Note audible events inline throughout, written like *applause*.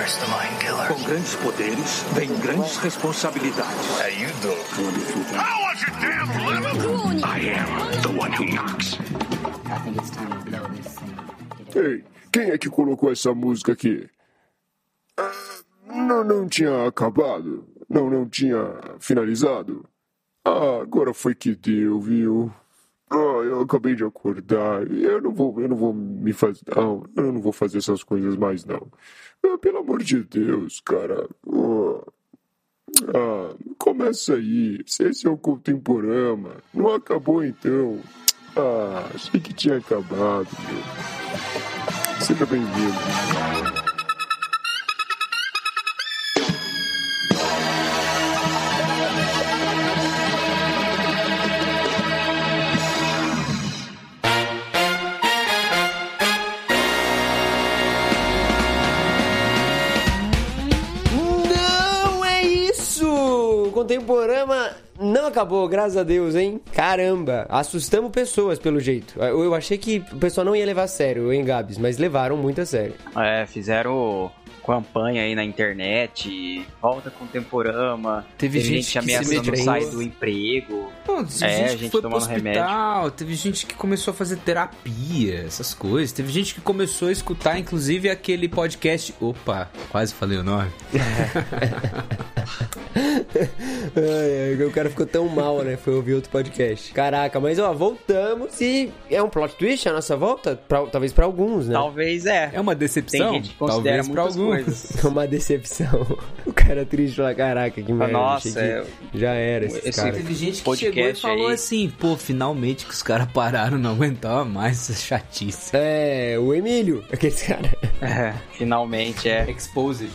Com grandes poderes, vem grandes responsabilidades. How you doing? How was your damn lemon? I am the one who knocks. I think it's time to blow this thing. Ei, quem é que colocou essa música aqui? Ah, não, não tinha acabado? Não, não tinha finalizado? Ah, agora foi que deu, viu? Ah, eu acabei de acordar. Eu não vou, eu não vou me fazer. Não, eu não vou fazer essas coisas mais, não. Ah, pelo amor de Deus, cara. Ah, ah, começa aí. Se esse é o contemporâneo, não acabou então. Ah, achei que tinha acabado, meu. Seja bem-vindo. Contemporama não acabou, graças a Deus, hein? Caramba, assustamos pessoas pelo jeito. Eu achei que o pessoal não ia levar a sério, hein, Gabs? Mas levaram muito a sério. É, fizeram campanha aí na internet, volta com o Temporama. Teve gente que se ameaçando sair do emprego. Não, teve É, gente, gente foi tomando hospital, teve gente que começou a fazer terapia, essas coisas. Teve gente que começou a escutar, inclusive, aquele podcast. Opa, quase falei o nome. *laughs* Ai, o cara ficou tão mal, né? Foi ouvir outro podcast. Caraca, mas ó, voltamos e é um plot twist a nossa volta? Pra- talvez pra alguns, né? Talvez é. É uma decepção? Tem gente que considera Talvez pra muitas alguns. Coisas. *laughs* É uma decepção. O cara triste lá, caraca, que merda. Nossa, é- Já era esse Esse cara. Teve gente que Podcast chegou e falou aí. assim, pô, finalmente que os caras pararam, não aguentava mais essa chatice. É, o Emílio, aquele cara. É, finalmente é. Exposed.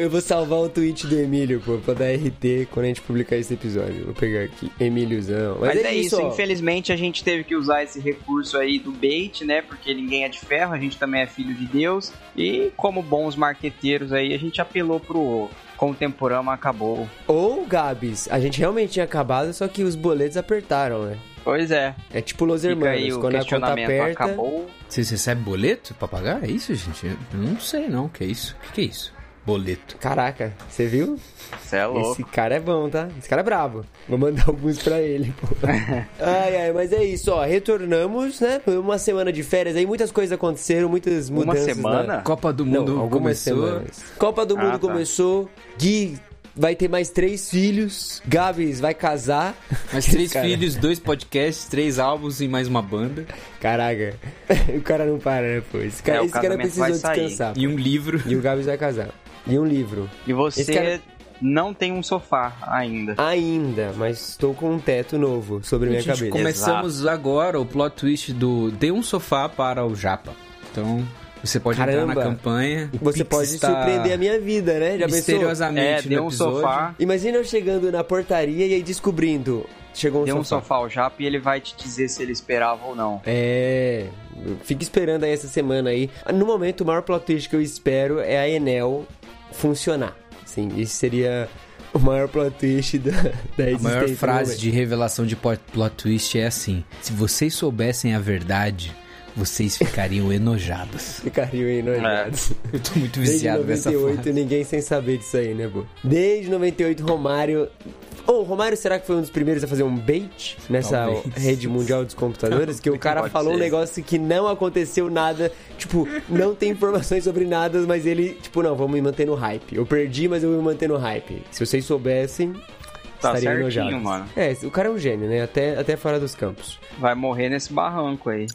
Eu vou salvar o tweet do Emílio, pô, pra dar RT quando a gente publicar esse episódio. Vou pegar aqui. Emíliozão. Mas, é, isso, ó. infelizmente a gente teve que usar esse recurso aí do bait, né? Porque ninguém é de ferro, a gente também é filho de Deus. E como bons marqueteiros aí, a gente apelou pro Contemporama acabou. Ou, Gabs, a gente realmente tinha acabado, só que os boletos apertaram, né? Pois é. É tipo Los Hermanos, quando a conta questionamento. aperta... Acabou. Vocês recebem boleto pra pagar? É isso, gente? Eu não sei não, o que é isso? O que, que é isso? Boleto. Caraca, você viu? Você é louco. Esse cara é bom, tá? Esse cara é brabo. Vou mandar alguns pra ele, pô. *laughs* ai, ai, mas é isso, ó. Retornamos, né? Foi uma semana de férias aí, muitas coisas aconteceram, muitas Uma mudanças. semana? Na... Copa do Não, Mundo algumas começou. semanas. Copa do Mundo Ah, tá. começou. Gui vai ter mais três filhos. Gabs vai casar. *laughs* Mais três Cara, filhos, dois podcasts, três álbuns e mais uma banda. Caraca. *laughs* o cara não para, né, pô? Esse cara, É, o esse cara precisou descansar. E um livro. E o Gabs vai casar. E um livro. E você cara- não tem um sofá ainda. Ainda, mas estou com um teto novo sobre minha Gente, cabeça. começamos agora o plot twist do Dê um sofá para o Japa. Então, você pode entrar Caramba. na campanha. O Você Pix pode está surpreender a minha vida, né? Já pensou? misteriosamente É, deu um episódio. sofá. Imagina eu chegando na portaria e aí descobrindo. Chegou um Deu um sofá. ao Jap e ele vai te dizer se ele esperava ou não. É. Fica esperando aí essa semana aí. No momento, o maior plot twist que eu espero é a Enel funcionar. Sim, isso seria o maior plot twist da, da A existência. maior do frase de revelação de plot plot twist é assim: Se vocês soubessem a verdade, vocês ficariam *laughs* enojados. Ficariam enojados. Eu tô muito Desde viciado nessa 98, frase. ninguém sem saber disso aí, né, pô? Desde 98, Romário. Ô, o Romário, será que foi um dos primeiros a fazer um bait nessa Talvez. rede mundial dos computadores? *laughs* Que o cara Pode falou um ser. negócio que não aconteceu nada. Tipo, não tem informações sobre nada, mas ele, tipo, não, vamos me manter no hype. Eu perdi, mas eu vou me manter no hype. Se vocês soubessem. Tá estariam certinho, mano. É, o cara é um gênio, né? Até, até fora dos campos. Vai morrer nesse barranco aí.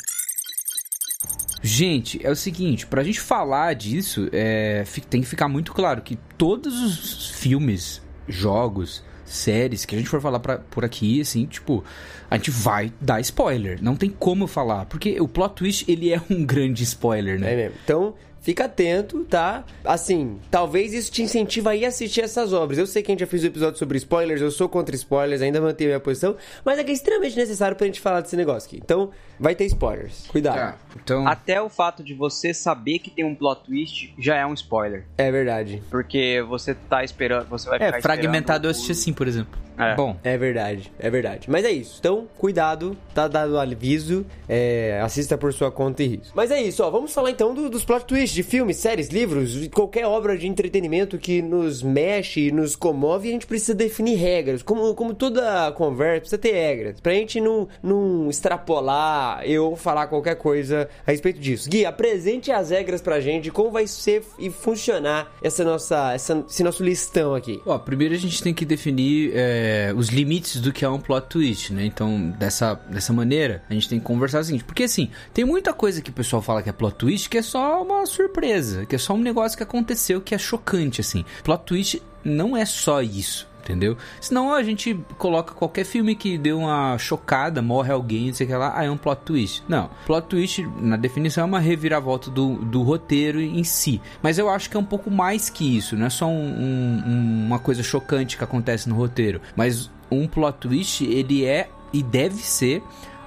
Gente, é o seguinte, pra gente falar disso, é, tem que ficar muito claro que todos os filmes, jogos, séries que a gente for falar pra, por aqui, assim, tipo, a gente vai dar spoiler. Não tem como falar, porque o plot twist, ele é um *laughs* grande spoiler, né? É mesmo. Então, fica atento, tá? Assim, talvez isso te incentive a ir assistir essas obras. Eu sei que a gente já fez um episódio sobre spoilers, eu sou contra spoilers, ainda mantenho minha posição, mas é que é extremamente necessário pra gente falar desse negócio aqui. Então, vai ter spoilers. Cuidado. Tá, então... Até o fato de você saber que tem um plot twist já é um spoiler. É verdade. Porque você tá esperando, você vai ficar É, fragmentado eu assisti assim, por exemplo. É. Bom, É verdade, é verdade. Mas é isso. Então, cuidado, tá dado o aviso. é, assista por sua conta e risco. Mas é isso, ó. Vamos falar então do- dos plot twists de filmes, séries, livros, de qualquer obra de entretenimento que nos mexe e nos comove. A gente precisa definir regras. Como, como toda conversa, precisa ter regras. Pra gente não, não extrapolar eu falar qualquer coisa a respeito disso. Gui, apresente as regras pra gente de como vai ser e funcionar essa nossa, essa- esse nosso listão aqui. Ó, primeiro a gente tem que definir é, os limites do que é um plot twist, né? Então, dessa, dessa maneira, a gente tem que conversar o seguinte. Porque, assim, tem muita coisa que o pessoal fala que é plot twist que é só uma surpresa, que é só um negócio que aconteceu que é chocante, assim. Plot twist não é só isso. Entendeu? Senão a gente coloca qualquer filme que deu uma chocada, morre alguém, sei que lá, ah, é um plot twist. Não. Plot twist, na definição, é uma reviravolta do, do roteiro em si. Mas eu acho que é um pouco mais que isso. Não é só um- um- uma coisa chocante que acontece no roteiro. Mas um plot twist, ele é e deve ser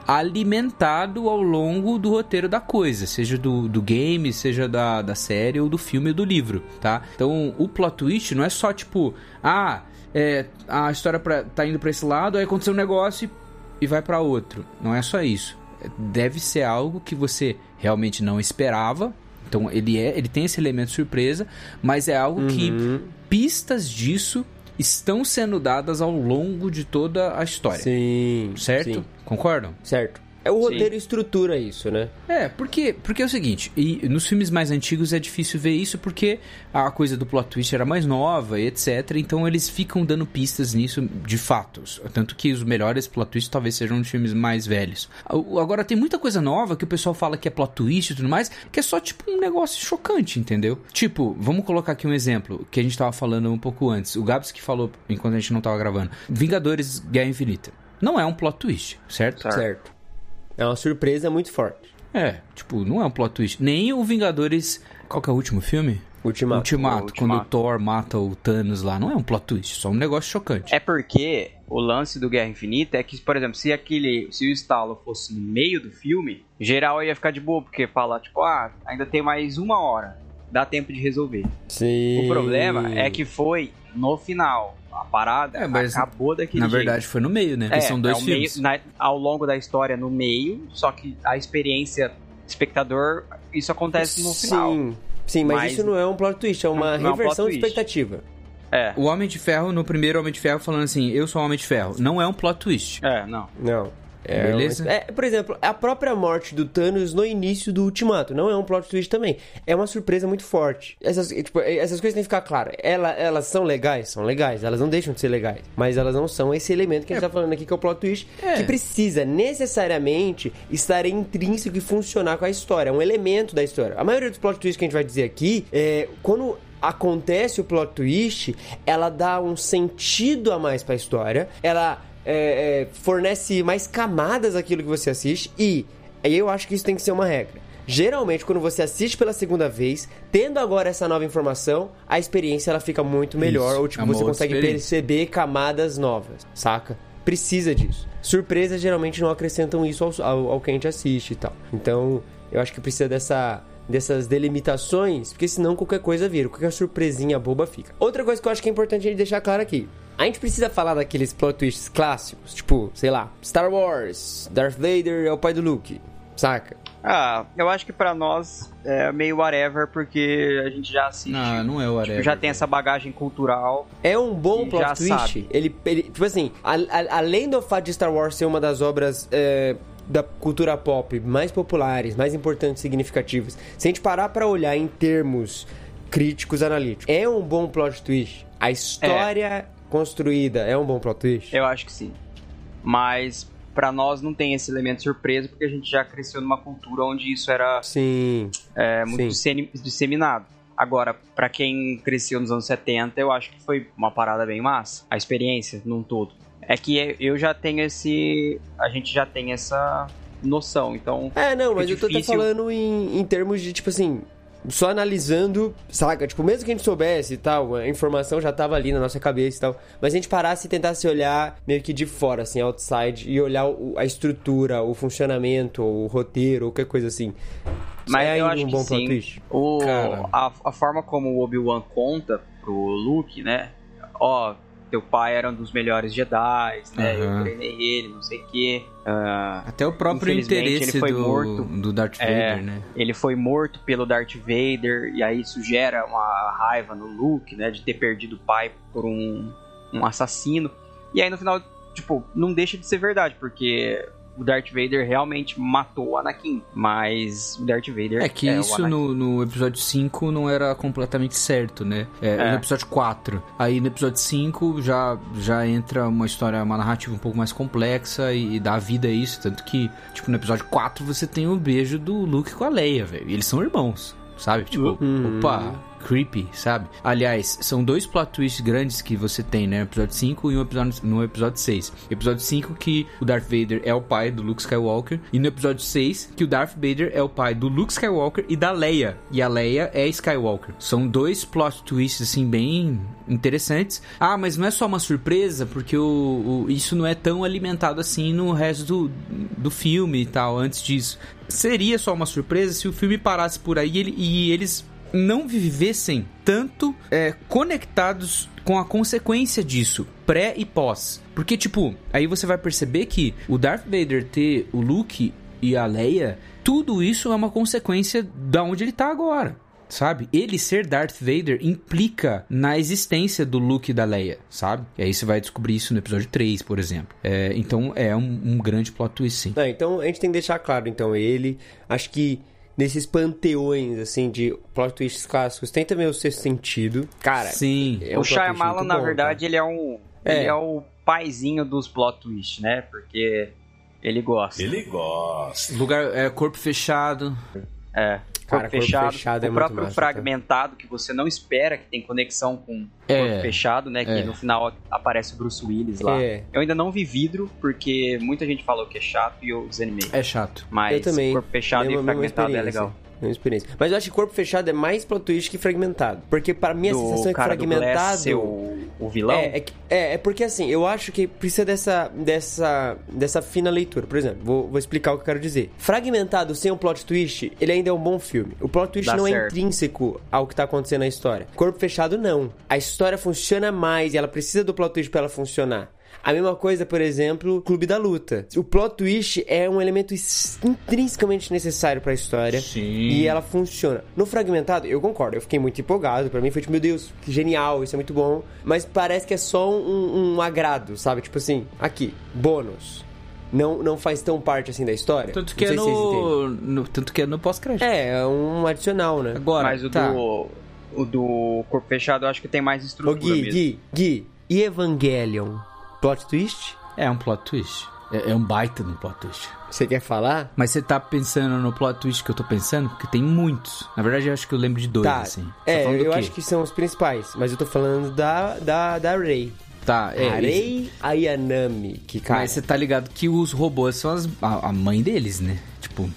alimentado ao longo do roteiro da coisa, seja do, do game, seja da, da série ou do filme ou do livro, tá? Então o plot twist não é só tipo, ah, é, a história pra, tá indo pra esse lado, aí aconteceu um negócio e, e vai pra outro. Não é só isso. Deve ser algo que você realmente não esperava. Então ele é, ele tem esse elemento surpresa, mas é algo que pistas disso estão sendo dadas ao longo de toda a história. Sim. Certo? sim. Concordam? Certo. É o roteiro estrutura isso, né? É, porque, porque é o seguinte, e nos filmes mais antigos é difícil ver isso porque a coisa do plot twist era mais nova e etc. Então eles ficam dando pistas nisso de fatos. Tanto que os melhores plot twists talvez sejam os filmes mais velhos. Agora tem muita coisa nova que o pessoal fala que é plot twist e tudo mais, que é só tipo um negócio chocante, entendeu? Tipo, vamos colocar aqui um exemplo que a gente tava falando um pouco antes. O Gabs que falou enquanto a gente não tava gravando. Vingadores Guerra Infinita. Não é um plot twist, certo? Certo. É uma surpresa muito forte. É, tipo, não é um plot twist. Nem o Vingadores. Qual que é o último filme? Ultimato. Ultimato, quando o Thor mata o Thanos lá. Não é um plot twist, só um negócio chocante. É porque o lance do Guerra Infinita é que, por exemplo, se aquele. Se o estalo fosse no meio do filme, geral ia ficar de boa, porque fala, tipo, ah, ainda tem mais uma hora. Dá tempo de resolver. Sim. O problema é que foi no final. A parada É, mas acabou daquele Na jeito. verdade, foi no meio, né? Porque É, são dois é filmes. meio- na- ao longo da história no meio, só que a experiência espectador, isso acontece no final. Sim. Sim, mas, Mas- isso não é um plot twist, é uma Não- não é um reversão de expectativa. É, O Homem de Ferro, no primeiro Homem de Ferro, falando assim: Eu sou o Homem de Ferro. Não é um plot twist. é, não. Não. É Beleza? é, por exemplo, a própria morte do Thanos no início do Ultimato não é um plot twist também. É uma surpresa muito forte. Essas, tipo, essas coisas têm que ficar claras. Ela, elas são legais? São legais. Elas não deixam de ser legais. Mas elas não são esse elemento que a gente tá falando aqui, que é o plot twist, É. que precisa necessariamente estar intrínseco e funcionar com a história. É um elemento da história. A maioria dos plot twists que a gente vai dizer aqui, é, quando acontece o plot twist, ela dá um sentido a mais pra história. Ela é, é, fornece mais camadas àquilo que você assiste e aí eu acho que isso tem que ser uma regra. Geralmente, quando você assiste pela segunda vez, tendo agora essa nova informação, a experiência ela fica muito melhor, Isso, ou tipo, é você consegue perceber camadas novas, saca? Precisa disso. Surpresas geralmente não acrescentam isso ao, ao, ao que a gente assiste e tal. Então, eu acho que precisa dessa dessas delimitações, porque senão qualquer coisa vira, qualquer surpresinha boba fica. Outra coisa que eu acho que é importante a gente deixar claro aqui. A gente precisa falar daqueles plot twists clássicos, tipo, sei lá, Star Wars, Darth Vader é o pai do Luke, saca? Ah, eu acho que pra nós é meio whatever, porque a gente já assiste. Não, não é Tipo, whatever. já tem essa bagagem cultural. É um bom plot já twist. sabe. Ele, ele, tipo assim, a- a- além do fato de Star Wars ser uma das obras é, da cultura pop mais populares, mais importantes e significativas, se a gente parar pra olhar em termos críticos analíticos, é um bom plot twist. A história construída é um bom plot twist. Eu acho que sim. Mas pra nós não tem esse elemento surpresa, porque a gente já cresceu numa cultura onde isso era Sim. é, muito Sim. dissemi- disseminado. Agora, pra quem cresceu nos anos 70, eu acho que foi uma parada bem massa. A experiência num todo. É que é- eu já tenho esse. A gente já tem essa noção, então. É, não, mas Fica eu tô até falando em, em termos de, tipo assim, só analisando, saca? Tipo, mesmo que a gente soubesse e tal, a informação já tava ali na nossa cabeça e tal, mas a gente parasse e tentasse olhar meio que de fora, assim, outside, e olhar o- a estrutura, o funcionamento, o roteiro, ou qualquer coisa assim. Mas é eu acho um que bom sim. plot twist. O, a, a forma como o Obi-Wan conta pro Luke, né? Ó, teu pai era um dos melhores Jedi, né? Aham. Eu treinei ele, não sei o quê. Ah, Até o próprio interesse ele foi do, morto. do Darth É. Vader, né? ele foi morto pelo Darth Vader, e aí isso gera uma raiva no Luke, né? De ter perdido o pai por um, um assassino. E aí no final, tipo, não deixa de ser verdade, porque o Darth Vader realmente matou o Anakin. Mas o Darth Vader É que o isso no, no episódio 5 não era completamente certo, né? É, É. No episódio 4. Aí no episódio 5 já, já entra uma história, uma narrativa um pouco mais complexa e, e dá vida a isso. Tanto que, tipo, no episódio 4 você tem o beijo do Luke com a Leia, velho. E eles são irmãos, sabe? Tipo, Uhum. opa, creepy, sabe? Aliás, são dois plot twists grandes que você tem, né? No episódio 5 e um episódio, no episódio 6. Episódio 5 que o Darth Vader é o pai do Luke Skywalker. E no episódio 6 que o Darth Vader é o pai do Luke Skywalker e da Leia. E a Leia é Skywalker. São dois plot twists, assim, bem interessantes. Ah, mas não é só uma surpresa, porque o, o- isso não é tão alimentado assim no resto do, do filme e tal, antes disso. Seria só uma surpresa se o filme parasse por aí e ele- e eles não vivessem tanto é, conectados com a consequência disso, pré e pós. Porque, tipo, aí você vai perceber que o Darth Vader ter o Luke e a Leia, tudo isso é uma consequência da onde ele tá agora. Sabe? Ele ser Darth Vader implica na existência do Luke e da Leia, sabe? E aí você vai descobrir isso no episódio 3, por exemplo. É, então é um, um grande plot twist, sim. Não, então a gente tem que deixar claro, então, ele. Acho que nesses panteões, assim, de plot twists clássicos, tem também o sexto sentido. Cara, Sim. é um o Shyamalan, na bom, verdade, ele é um. É. Ele é o paizinho dos plot twists, né? Porque ele gosta. Ele gosta. Lugar, é, corpo fechado. É. Cara, fechado, fechado é o muito próprio massa, tá? fragmentado que você não espera que tem conexão com É, corpo fechado, né? Que é. no final aparece o Bruce Willis lá. É. Eu ainda não vi vidro, porque muita gente falou que é chato e eu desanimei. É chato. Mas Eu também. corpo fechado Mesma- e mesma fragmentado é legal. Mesma experiência. Mas eu acho que corpo fechado é mais plot twist que fragmentado. Porque para mim a Do sensação é que fragmentado. o, o vilão. É, é, é, é porque assim, eu acho que precisa dessa, dessa, dessa fina leitura. Por exemplo, vou, vou explicar o que eu quero dizer. Fragmentado sem um plot twist, ele ainda é um bom filme. O plot twist Dá não é certo. intrínseco ao que tá acontecendo na história. Corpo fechado, não. A história funciona mais e ela precisa do plot twist pra ela funcionar. A mesma coisa, por exemplo, Clube da Luta. O plot twist é um elemento intrinsecamente necessário pra história. Sim. E ela funciona. No fragmentado, eu concordo, eu fiquei muito empolgado. Pra mim foi tipo, meu Deus, que genial, isso é muito bom. Mas parece que é só um, um agrado, sabe? Tipo assim, aqui, bônus. Não, não faz tão parte assim da história. Tanto que é no, no- Tanto que é no pós-crédito. É, é um adicional, né? Agora, Mas o tá. do. O do corpo fechado eu acho que tem mais Ô estrutura Gui, mesmo. Gui, Gui, e Evangelion? Plot twist? É um plot twist. É, é um baita no plot twist. Você quer falar? Mas você tá pensando no plot twist que eu tô pensando? Porque tem muitos. Na verdade, eu acho que eu lembro de dois, tá. assim. Você É, tá eu acho que são os principais, mas eu tô falando da, da, da Rey. Tá, é. a Rey Ayanami, que cara. Mas você tá ligado que os robôs são as- a, a mãe deles, né? Tipo,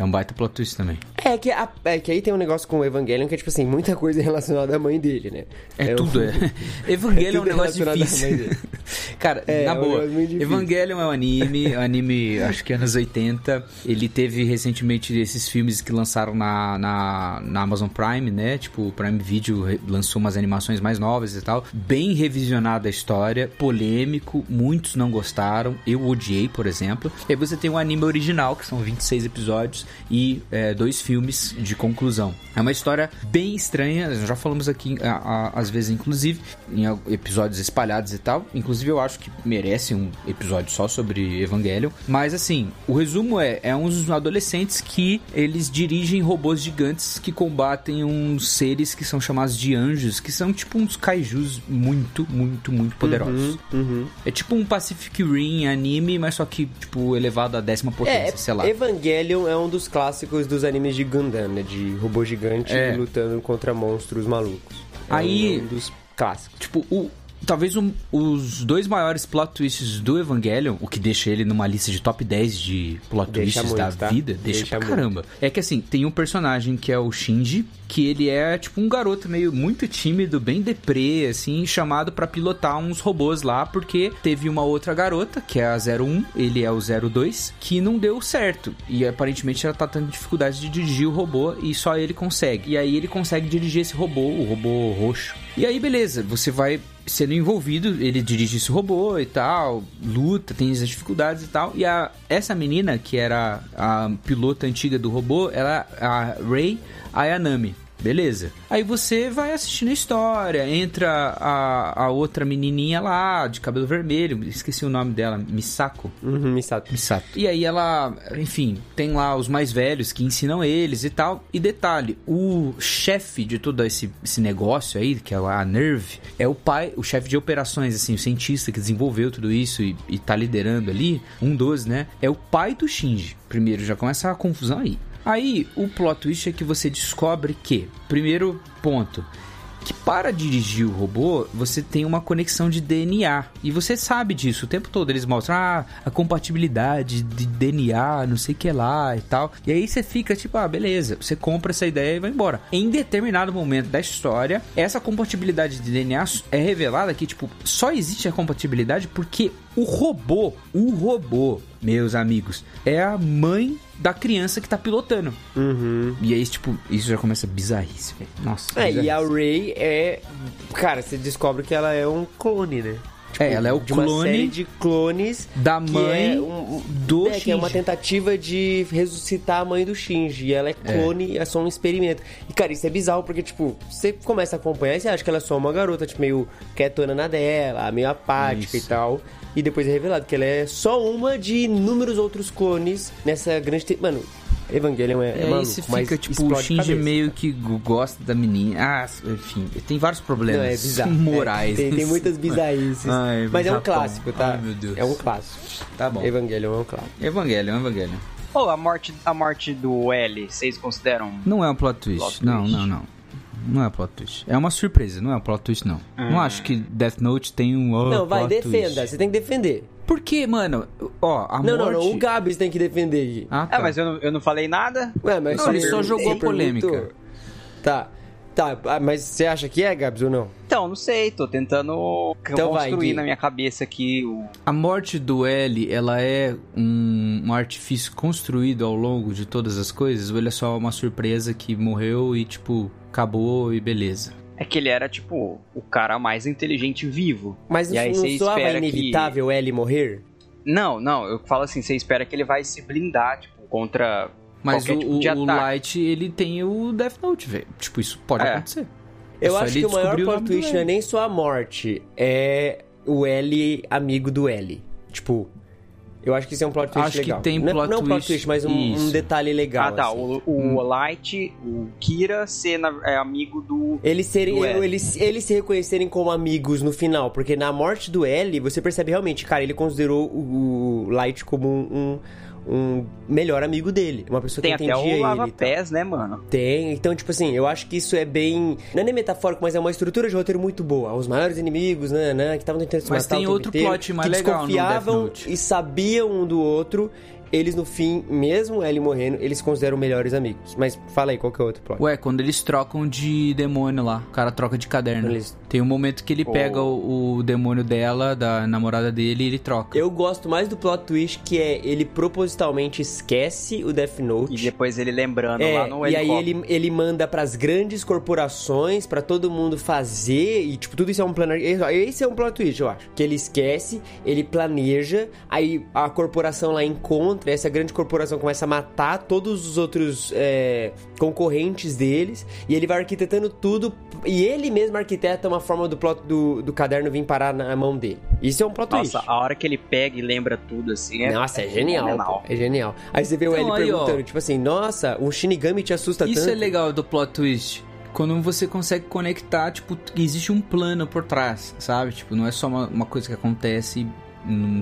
é um baita plot twist também. É que, a- é que aí tem um negócio com o Evangelion que é tipo assim, muita coisa relacionada à mãe dele, né? É, um- tudo, é. *laughs* Evangelho é um tudo negócio relacionado à mãe difícil. *laughs* Cara, É, na é um boa, negócio difícil. Evangelion é um anime, um anime, acho que anos 80. Ele teve recentemente esses filmes que lançaram na, na, na Amazon Prime, né? Tipo, o Prime Video lançou umas animações mais novas e tal. Bem revisionada a história, polêmico, muitos não gostaram. Eu odiei, por exemplo. E aí você tem um anime original, que são 26 episódios, e é, dois filmes de conclusão. É uma história bem estranha, nós já falamos aqui a- a- às vezes, inclusive, em episódios espalhados e tal. Inclusive, eu acho que merece um episódio só sobre Evangelion. Mas assim, o resumo é: é uns adolescentes que eles dirigem robôs gigantes que combatem uns seres que são chamados de anjos, que são tipo uns kaijus muito, muito, muito poderosos. Uhum. É tipo um Pacific Rim anime, mas só que, tipo, elevado à décima potência, É, sei lá. Evangelion é um dos clássicos dos animes de Gundam, né? De robô gigante É. lutando contra monstros malucos. É Aí- um dos clássicos. Tipo, o, talvez um- os dois maiores plot twists do Evangelion, o que deixa ele numa lista de top 10 de plot Deixa twists muito, da tá? vida, deixa, Deixa pra muito. caramba. É que assim, tem um personagem que é o Shinji, que ele é tipo um garoto meio muito tímido, bem deprê, assim, chamado pra pilotar uns robôs lá, porque teve uma outra garota, que é a 01, ele é o 02, que não deu certo. E aparentemente ela tá tendo dificuldade de dirigir o robô e só ele consegue. E aí ele consegue dirigir esse robô, o robô roxo. E aí, beleza, você vai sendo envolvido, ele dirige esse robô e tal, luta, tem as dificuldades e tal. E a, essa menina, que era a pilota antiga do robô, ela a Rei Ayanami. Beleza. Aí você vai assistindo a história, entra a, a outra menininha lá, de cabelo vermelho, esqueci o nome dela, Misako. Uhum, Misato. Misato. E aí ela, enfim, tem lá os mais velhos que ensinam eles e tal. E detalhe, o chefe de todo esse, esse negócio aí, que é a Nerve, é o pai, o chefe de operações, assim, o cientista que desenvolveu tudo isso e, e tá liderando ali, um dos, né? É o pai do Shinji. Primeiro, já começa a confusão aí. Aí, o plot twist é que você descobre que, primeiro ponto, que para dirigir o robô, você tem uma conexão de DNA. E você sabe disso. O tempo todo eles mostram ah, a compatibilidade de DNA, não sei que lá e tal. E aí você fica tipo, ah, beleza. Você compra essa ideia e vai embora. Em determinado momento da história, essa compatibilidade de DNA é revelada que, tipo, só existe a compatibilidade porque o robô, o robô, meus amigos, é a mãe da criança que tá pilotando. Uhum. E aí, tipo, isso já começa bizarrice, velho. Nossa. É, e a. Ray é. Cara, você descobre que ela é um clone, né? É, ela é o de uma clone série de clones da mãe é um- do é, que é uma Shinji. tentativa de ressuscitar a mãe do Shinji. E ela é clone, é. só um experimento. E, cara, isso é bizarro, porque, tipo, você começa a acompanhar e você acha que ela é só uma garota, tipo, meio quietona na dela, meio apática Isso. e tal. E depois é revelado que ela é só uma de inúmeros outros clones nessa grande... te- Mano, Evangelion é, é É, maluco, você mas fica, tipo, o Shinji cabeça. meio que gosta da menina. Ah, enfim, tem vários problemas Não, é bizarro. morais. É, tem, tem muitas bizarrices. *laughs* Ai, mas é um Japão. clássico, tá? Ai, meu Deus. É um clássico. Tá bom. Evangelion é um clássico. Evangelho, Evangelho. Pô, a morte, a morte do L, vocês consideram? Não é um plot twist. Plot não, twist. não, não. Não é plot twist. É uma surpresa, não é um plot twist, não. Não acho que Death Note tem um. oh, não, vai, plot defenda. twist. Você tem que defender. Porque, mano, ó, a Não, morte... não, não. O Gabs tem que defender aqui. Ah, tá. Ah, mas eu não, eu não falei nada? Ué, mas Não, ele só jogou polêmica. perguntou. Tá. Tá, ah, mas você acha que é, Gabs, ou não? Então, não sei, tô tentando Então vai, construir Gui. na minha cabeça aqui o. A morte do L, ela é um, um artifício construído ao longo de todas as coisas? Ou ele é só uma surpresa que morreu e, tipo, acabou e beleza? É que ele era, tipo, o cara mais inteligente vivo. Mas E aí não você soava espera que- inevitável Ellie morrer? Não, não, eu falo assim, você espera que ele vai se blindar, tipo, contra. Mas o, tipo de o-. Light, ele tem o Death Note, velho. Tipo, isso pode É. acontecer. Eu só acho ele que o maior plot twist não é nem só a morte, é o L amigo do L. Tipo, eu acho que isso é um plot twist Acho que legal. tem não, é- plot não um plot twist, twist, mas um, um detalhe legal. ah, tá. assim. O, o Light, o Kira ser na- é amigo do. Eles, serem, do L. eles, eles se reconhecerem como amigos no final, porque na morte do L, você percebe realmente, cara, ele considerou o, o Light como um, um, um melhor amigo dele. Uma pessoa Tem que até entendia o ele. e tal. lava-pés, né, mano? Tem, então, tipo assim, eu acho que isso é bem. Não é nem metafórico, mas é uma estrutura de roteiro muito boa. Os maiores inimigos, né, né, que estavam tentando se Mas matar tem o tempo outro inteiro, plot mais que legal no Death desconfiavam Note. e sabiam um do outro. Eles, no fim, mesmo ele morrendo, eles se consideram melhores amigos. Mas fala aí, qual que é o outro plot? Ué, quando eles trocam de demônio lá, o cara troca de caderno. Eles- Tem um momento que ele Oh. pega o, o demônio dela, da namorada dele, e ele troca. Eu gosto mais do plot twist que é ele propositalmente esquece o Death Note. E depois ele lembrando É, lá no e aí ele, ele manda pras grandes corporações, pra todo mundo fazer, e tipo, tudo isso é um plano. Esse é um plot twist, eu acho. Que ele esquece, ele planeja, aí a corporação lá encontra, essa grande corporação começa a matar todos os outros é, concorrentes deles, e ele vai arquitetando tudo, e ele mesmo arquiteta uma forma do plot do, do caderno vir parar na mão dele. Isso é um plot twist. Nossa, a hora que ele pega e lembra tudo assim é. Nossa, é genial, fenomenal. pô, é genial. Aí você vê o Então, L aí, ó. perguntando, tipo assim, nossa, um Shinigami te assusta Isso tanto? é legal do plot twist. Quando você consegue conectar, tipo, que existe um plano por trás, sabe? Tipo, não é só uma, uma coisa que acontece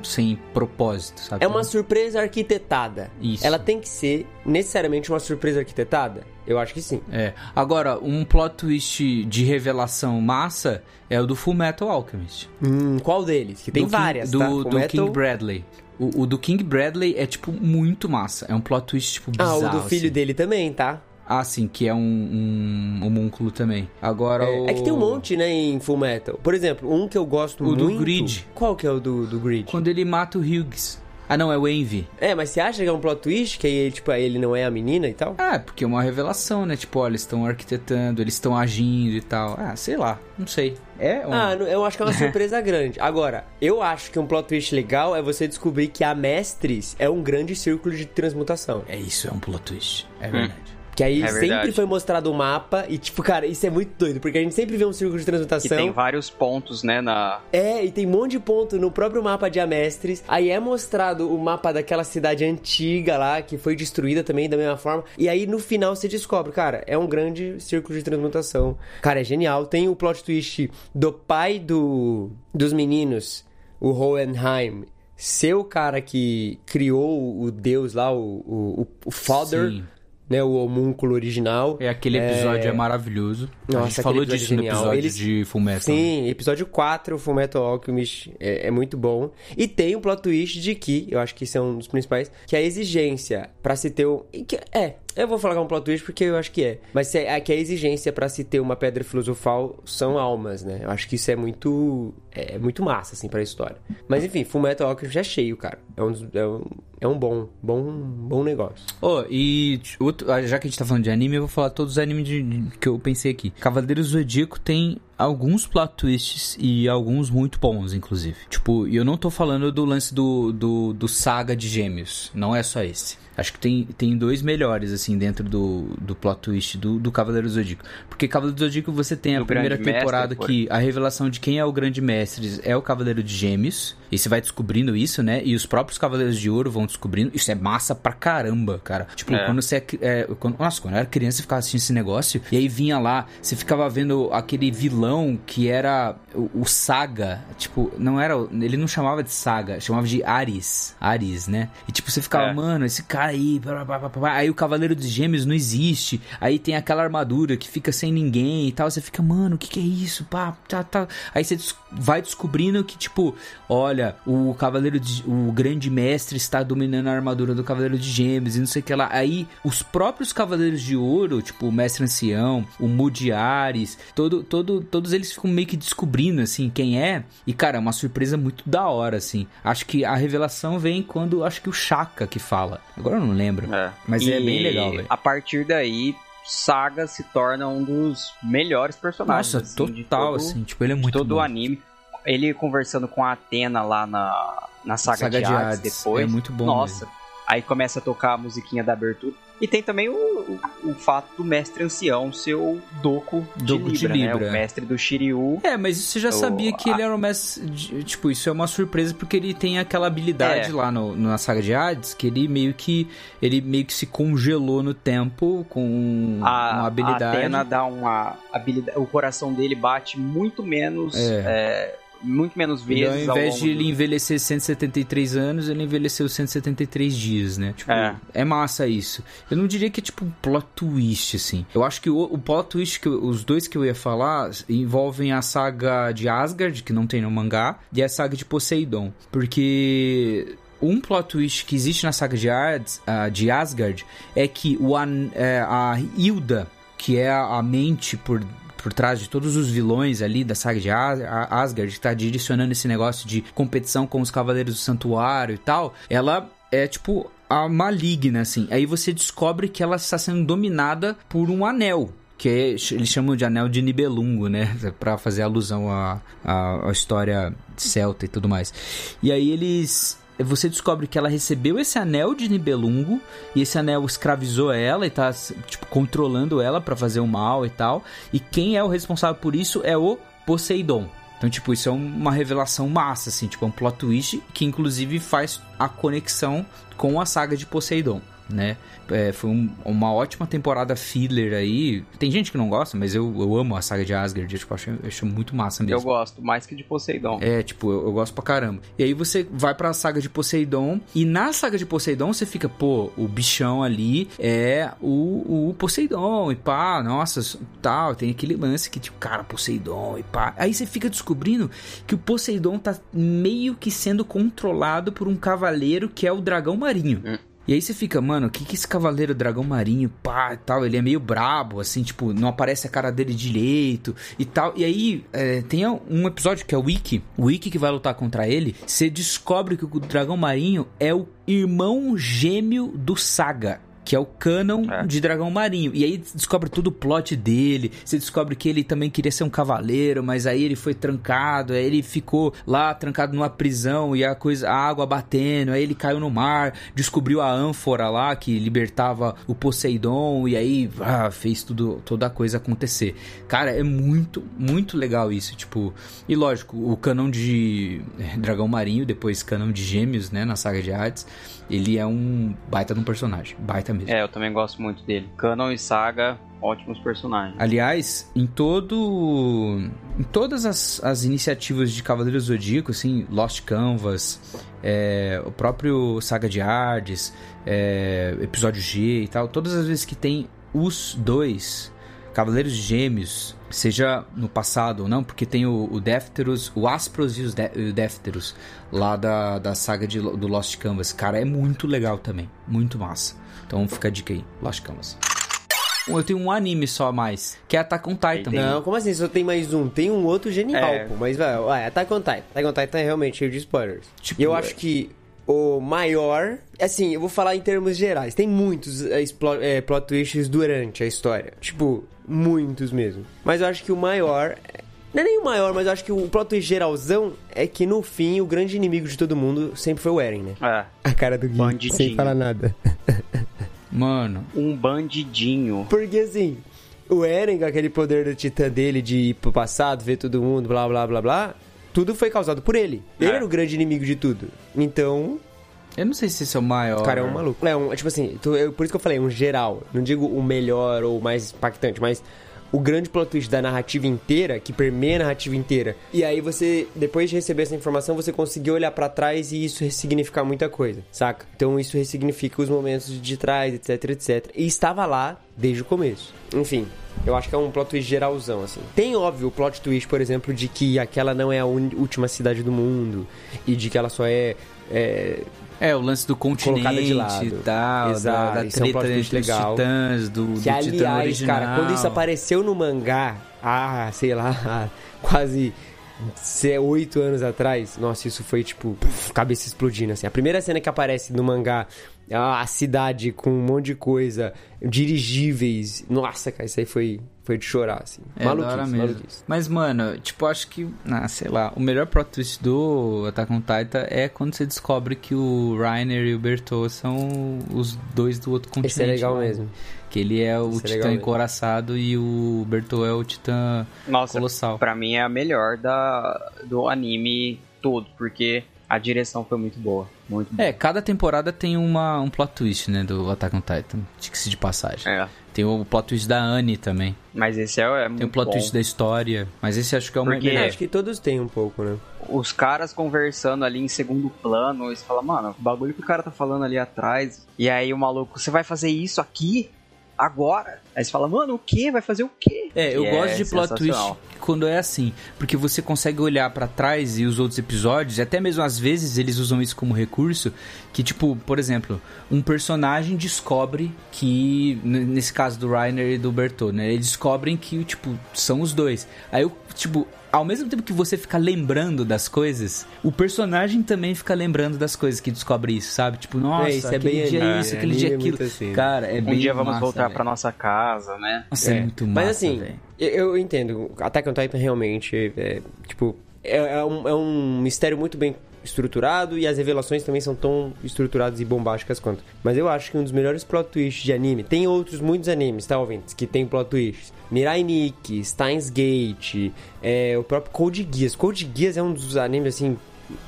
sem propósito, sabe? É uma surpresa arquitetada. Isso. Ela tem que ser necessariamente uma surpresa arquitetada? Eu acho que sim. É. Agora, um plot twist de revelação massa é o do Full Metal Alchemist. Hum, qual deles? Que tem Do King- várias, do, tá? do King Bradley. O, o do King Bradley é, tipo, muito massa. É um plot twist, tipo, Ah, bizarro. o do filho assim. dele também, tá? Ah, sim, que é um, um homúnculo também. Agora o... É, é que tem um monte, né, em Full Metal. Por exemplo, um que eu gosto O do muito... Grid. Qual que é o do, do Grid? Quando ele mata o Hughes. Ah, não, é o Envy. É, mas você acha que é um plot twist? Que aí, tipo, ele não é a menina e tal? Ah, porque é uma revelação, né? Tipo, olha, eles estão arquitetando, eles estão agindo e tal. Ah, sei lá, não sei. É um... Ah, eu acho que é uma *laughs* surpresa grande. Agora, eu acho que um plot twist legal é você descobrir que a Mestres é um grande círculo de transmutação. É isso, é um plot twist. É verdade. Que aí É sempre verdade. foi mostrado o mapa e, tipo, cara, isso é muito doido, porque a gente sempre vê um círculo de transmutação. tem vários pontos, né, na... É, e tem um monte de ponto no próprio mapa de Amestres. Aí é mostrado o mapa daquela cidade antiga lá, que foi destruída também da mesma forma. E aí no final você descobre, cara, é um grande círculo de transmutação. Cara, é genial. Tem o plot twist do pai do dos meninos, o Hohenheim. Ser o cara que criou o deus lá, o, o, o Father, Sim. Né? O homúnculo original. É, aquele episódio é, maravilhoso. a Nossa, gente aquele falou disso é no genial. episódio Eles- de Fullmetal. Sim, episódio 4, Fullmetal Alchemist, é, é muito bom. E tem um plot twist de que, eu acho que isso é um dos principais, que a exigência pra se ter um... é, eu vou falar que é um plot twist porque eu acho que é. Mas é, é que a exigência pra se ter uma pedra filosofal são almas, né? Eu acho que isso é muito... É muito massa, assim, pra história. Mas enfim, Fullmetal Alchemist é cheio, cara. É um, é um, é um bom, bom, bom negócio. Oh, e outro, ah, já que a gente tá falando de anime, eu vou falar todos os animes de- de- que eu pensei aqui. Cavaleiros do Zodíaco tem alguns plot twists e alguns muito bons, inclusive. Tipo, e eu não tô falando do lance do, do, do saga de gêmeos. Não é só esse. Acho que tem, tem dois melhores, assim, dentro do, do plot twist do, do Cavaleiro do Zodíaco. Porque Cavaleiro do Zodíaco você tem a Do primeira Mestre, temporada por- que a revelação de quem é o Grande Mestre é o Cavaleiro de Gêmeos. E você vai descobrindo isso, né? E os próprios Cavaleiros de Ouro vão descobrindo. Isso é massa pra caramba, cara. Tipo, É. quando você é, é, quando- Nossa, quando eu era criança, eu ficava assistindo esse negócio. E aí vinha lá, você ficava vendo aquele vilão que era o, o Saga. Tipo, não era. Ele não chamava de Saga, chamava de Ares. Ares, né? E tipo, você ficava, É. mano, esse cara aí. pá, pá, pá. Aí o Cavaleiro dos Gêmeos não existe. Aí tem aquela armadura que fica sem ninguém e tal. Você fica, mano, o que, que é isso? Pá, tá, tá. Aí você des- vai descobrindo que, tipo, olha, o Cavaleiro de, o grande mestre está dominando a armadura do Cavaleiro de Gêmeos e não sei o que lá. Aí os próprios Cavaleiros de Ouro, tipo o Mestre Ancião, o Mudiares, todo, todo, todos eles ficam meio que descobrindo, assim, quem é. E, cara, é uma surpresa muito da hora, assim. Acho que a revelação vem quando, acho que o Chaka que fala. Agora eu não lembro. É. Mas é E bem legal, velho. A partir daí, Saga se torna um dos melhores personagens. Nossa, assim, total, todo- assim. Tipo, ele é muito todo o anime. Ele conversando com a Atena lá na, na saga, Saga de, de Hades, Hades, depois. é muito bom Nossa. Aí começa a tocar a musiquinha da abertura. E tem também o, o, o fato do mestre ancião ser o Doku de Doku de Libra, né? Libra. O mestre do Shiryu. É, mas você já O- sabia que ele era o mestre. de- Tipo, isso é uma surpresa porque ele tem aquela habilidade É. lá no, na saga de Hades que ele meio que. Ele meio que se congelou no tempo com A, uma habilidade. a Atena dá uma habilidade. O coração dele bate muito menos. É. é, muito menos vezes. ao invés de do- ele envelhecer 173 anos, ele envelheceu 173 dias, né? Tipo, É. é. massa isso. Eu não diria que é tipo um plot twist, assim. Eu acho que o, o plot twist, que eu- os dois que eu ia falar, envolvem a saga de Asgard, que não tem no mangá, e a saga de Poseidon. Porque um plot twist que existe na saga de, Hades, ah, de Asgard é que o, é, a Hilda, que é a mente por por trás de todos os vilões ali da saga de Asgard, que tá direcionando esse negócio de competição com os Cavaleiros do Santuário e tal, ela é tipo a maligna, assim. Aí você descobre que ela está sendo dominada por um anel. Que é- eles chamam de anel de Nibelungo, né? *laughs* Pra fazer alusão à, à, à história celta e tudo mais. E aí eles você descobre que ela recebeu esse anel de Nibelungo e esse anel escravizou ela e tá tipo controlando ela pra fazer o mal e tal. E quem é o responsável por isso é o Poseidon. Então, tipo, isso é uma revelação massa, assim, tipo, é um plot twist que inclusive faz a conexão com a saga de Poseidon, né? É, foi um- uma ótima temporada filler aí. Tem gente que não gosta, mas eu, eu amo a saga de Asgard, eu tipo, acho, eu acho muito massa mesmo. Eu gosto, mais que de Poseidon. É, tipo, eu, eu gosto pra caramba. E aí você vai pra saga de Poseidon, e na saga de Poseidon você fica, pô, o bichão ali é o, o Poseidon, e pá, nossa, tal, tem aquele lance que, tipo, cara, Poseidon, e pá. Aí você fica descobrindo que o Poseidon tá meio que sendo controlado por um cavaleiro que é o dragão marinho. E aí você fica, mano, o que que esse cavaleiro dragão marinho, pá, e tal, ele é meio brabo, assim, tipo, não aparece a cara dele direito e tal. E aí é, tem um episódio que é o Wiki, o Wiki que vai lutar contra ele, você descobre que o dragão marinho é o irmão gêmeo do Saga que é o canon É. de Dragão Marinho. E aí descobre todo o plot dele. Você descobre que ele também queria ser um cavaleiro, mas aí ele foi trancado. Aí ele ficou lá trancado numa prisão e a coisa, a água batendo. Aí ele caiu no mar, descobriu a ânfora lá que libertava o Poseidon e aí ah, fez tudo, toda a coisa acontecer. Cara, é muito, muito legal isso. Tipo, e lógico, o canon de eh, Dragão Marinho, depois canon de Gêmeos, né, na saga de Hades, ele é um baita de um personagem, baita mesmo. É, eu também gosto muito dele. Canon e Saga, ótimos personagens. Aliás, em todo. Em todas as, as iniciativas de Cavaleiro Zodíaco, assim, Lost Canvas, é, o próprio Saga de Hades, é, episódio G e tal, todas as vezes que tem os dois Cavaleiros Gêmeos, seja no passado ou não, porque tem o, o Défteros, o Aspros e os Dé- e o Défteros lá da, da saga de, do Lost Canvas. Cara, é muito legal também, muito massa. Então fica a dica aí, Lost Canvas. Eu tenho um anime só a mais, que é Attack on Titan. Não, como assim? Só tem mais um? Tem um outro genial, É. pô. Mas, vai, vai, Attack on Titan. Attack on Titan é realmente cheio de spoilers. Tipo, e eu é- acho que o maior... Assim, eu vou falar em termos gerais. Tem muitos é, é, plot twists durante a história. Tipo, muitos mesmo. Mas eu acho que o maior... Não é nem o maior, mas eu acho que o plot geralzão é que no fim o grande inimigo de todo mundo sempre foi o Eren, né? É, A cara do Gui, Bandidinho. sem falar nada. *laughs* Mano, um bandidinho. Porque assim, o Eren, com aquele poder do titã dele de ir pro passado, ver todo mundo, blá blá blá blá, tudo foi causado por ele. Ele É. era o grande inimigo de tudo. Então, eu não sei se esse é o maior. cara é um maluco. É, um, tipo assim, tu- eu- por isso que eu falei, um geral. Não digo o melhor ou o mais impactante, mas o grande plot twist da narrativa inteira, que permeia a narrativa inteira. E aí você, depois de receber essa informação, você conseguiu olhar pra trás e isso ressignificar muita coisa, saca? Então isso ressignifica os momentos de trás, etc, etc. E estava lá desde o começo. Enfim, eu acho que é um plot twist geralzão, assim. Tem, óbvio, o plot twist, por exemplo, de que aquela não é a última cidade do mundo e de que ela só é... é É, o lance do continente Colocada de lado. e tal, Exato, da, da isso é um treta entre os legal. titãs, do, do Que titã aliás, original. cara, quando isso apareceu no mangá, ah, sei lá, quase se oito anos atrás, nossa, isso foi tipo, cabeça explodindo assim. A primeira cena que aparece no mangá, a, a cidade com um monte de coisa, dirigíveis, nossa, cara, isso aí foi, foi de chorar, assim. É, maluquice, mesmo. maluquice. Mas, mano, tipo, acho que, ah, sei lá, o melhor plot twist do Attack on Titan é quando você descobre que o Reiner e o Bertolt são os dois do outro continente. Esse é legal lá. mesmo. Que ele é o Esse é titã mesmo. encoraçado e o Bertolt é o titã Nossa, colossal. pra mim é a melhor da, do anime todo, porque a direção foi muito boa. Muito boa. É, cada temporada tem uma, um plot twist, né, do Attack on Titan. Diga-se de passagem. É, Tem o plot twist da Anne também. mas esse é, é muito Tem o plot bom. twist da história. Mas esse acho que é o Porque- melhor. Acho que todos têm um pouco, né? Os caras conversando ali em segundo plano, e você fala, mano, o bagulho que o cara tá falando ali atrás. E aí o maluco, você vai fazer isso aqui? Agora? Aí você fala, mano, o que? Vai fazer o quê? É, eu gosto é de plot twist quando é assim, porque você consegue olhar pra trás e os outros episódios, e até mesmo às vezes eles usam isso como recurso, que tipo, por exemplo, um personagem descobre que, nesse caso do Rainer e do Bertot, né, eles descobrem que, tipo, são os dois. Aí, eu, tipo, ao mesmo tempo que você fica lembrando das coisas, o personagem também fica lembrando das coisas que descobre isso, sabe? Tipo, nossa, isso é aquele bem dia isso, é, aquele dia é aquilo. assim. Cara, é Um bem dia vamos massa, voltar velho. pra nossa casa, né? Nossa, é, É. muito massa, Mas assim, eu, eu entendo. Attack on Titan realmente é, tipo, é, é um, é um mistério muito bem estruturado e as revelações também são tão estruturadas e bombásticas quanto. Mas eu acho que um dos melhores plot twists de anime, tem outros muitos animes, tá, ouvintes, que tem plot twists. Mirai Nikki, Steins Gate, é, o próprio Code Geass. Code Geass é um dos animes assim,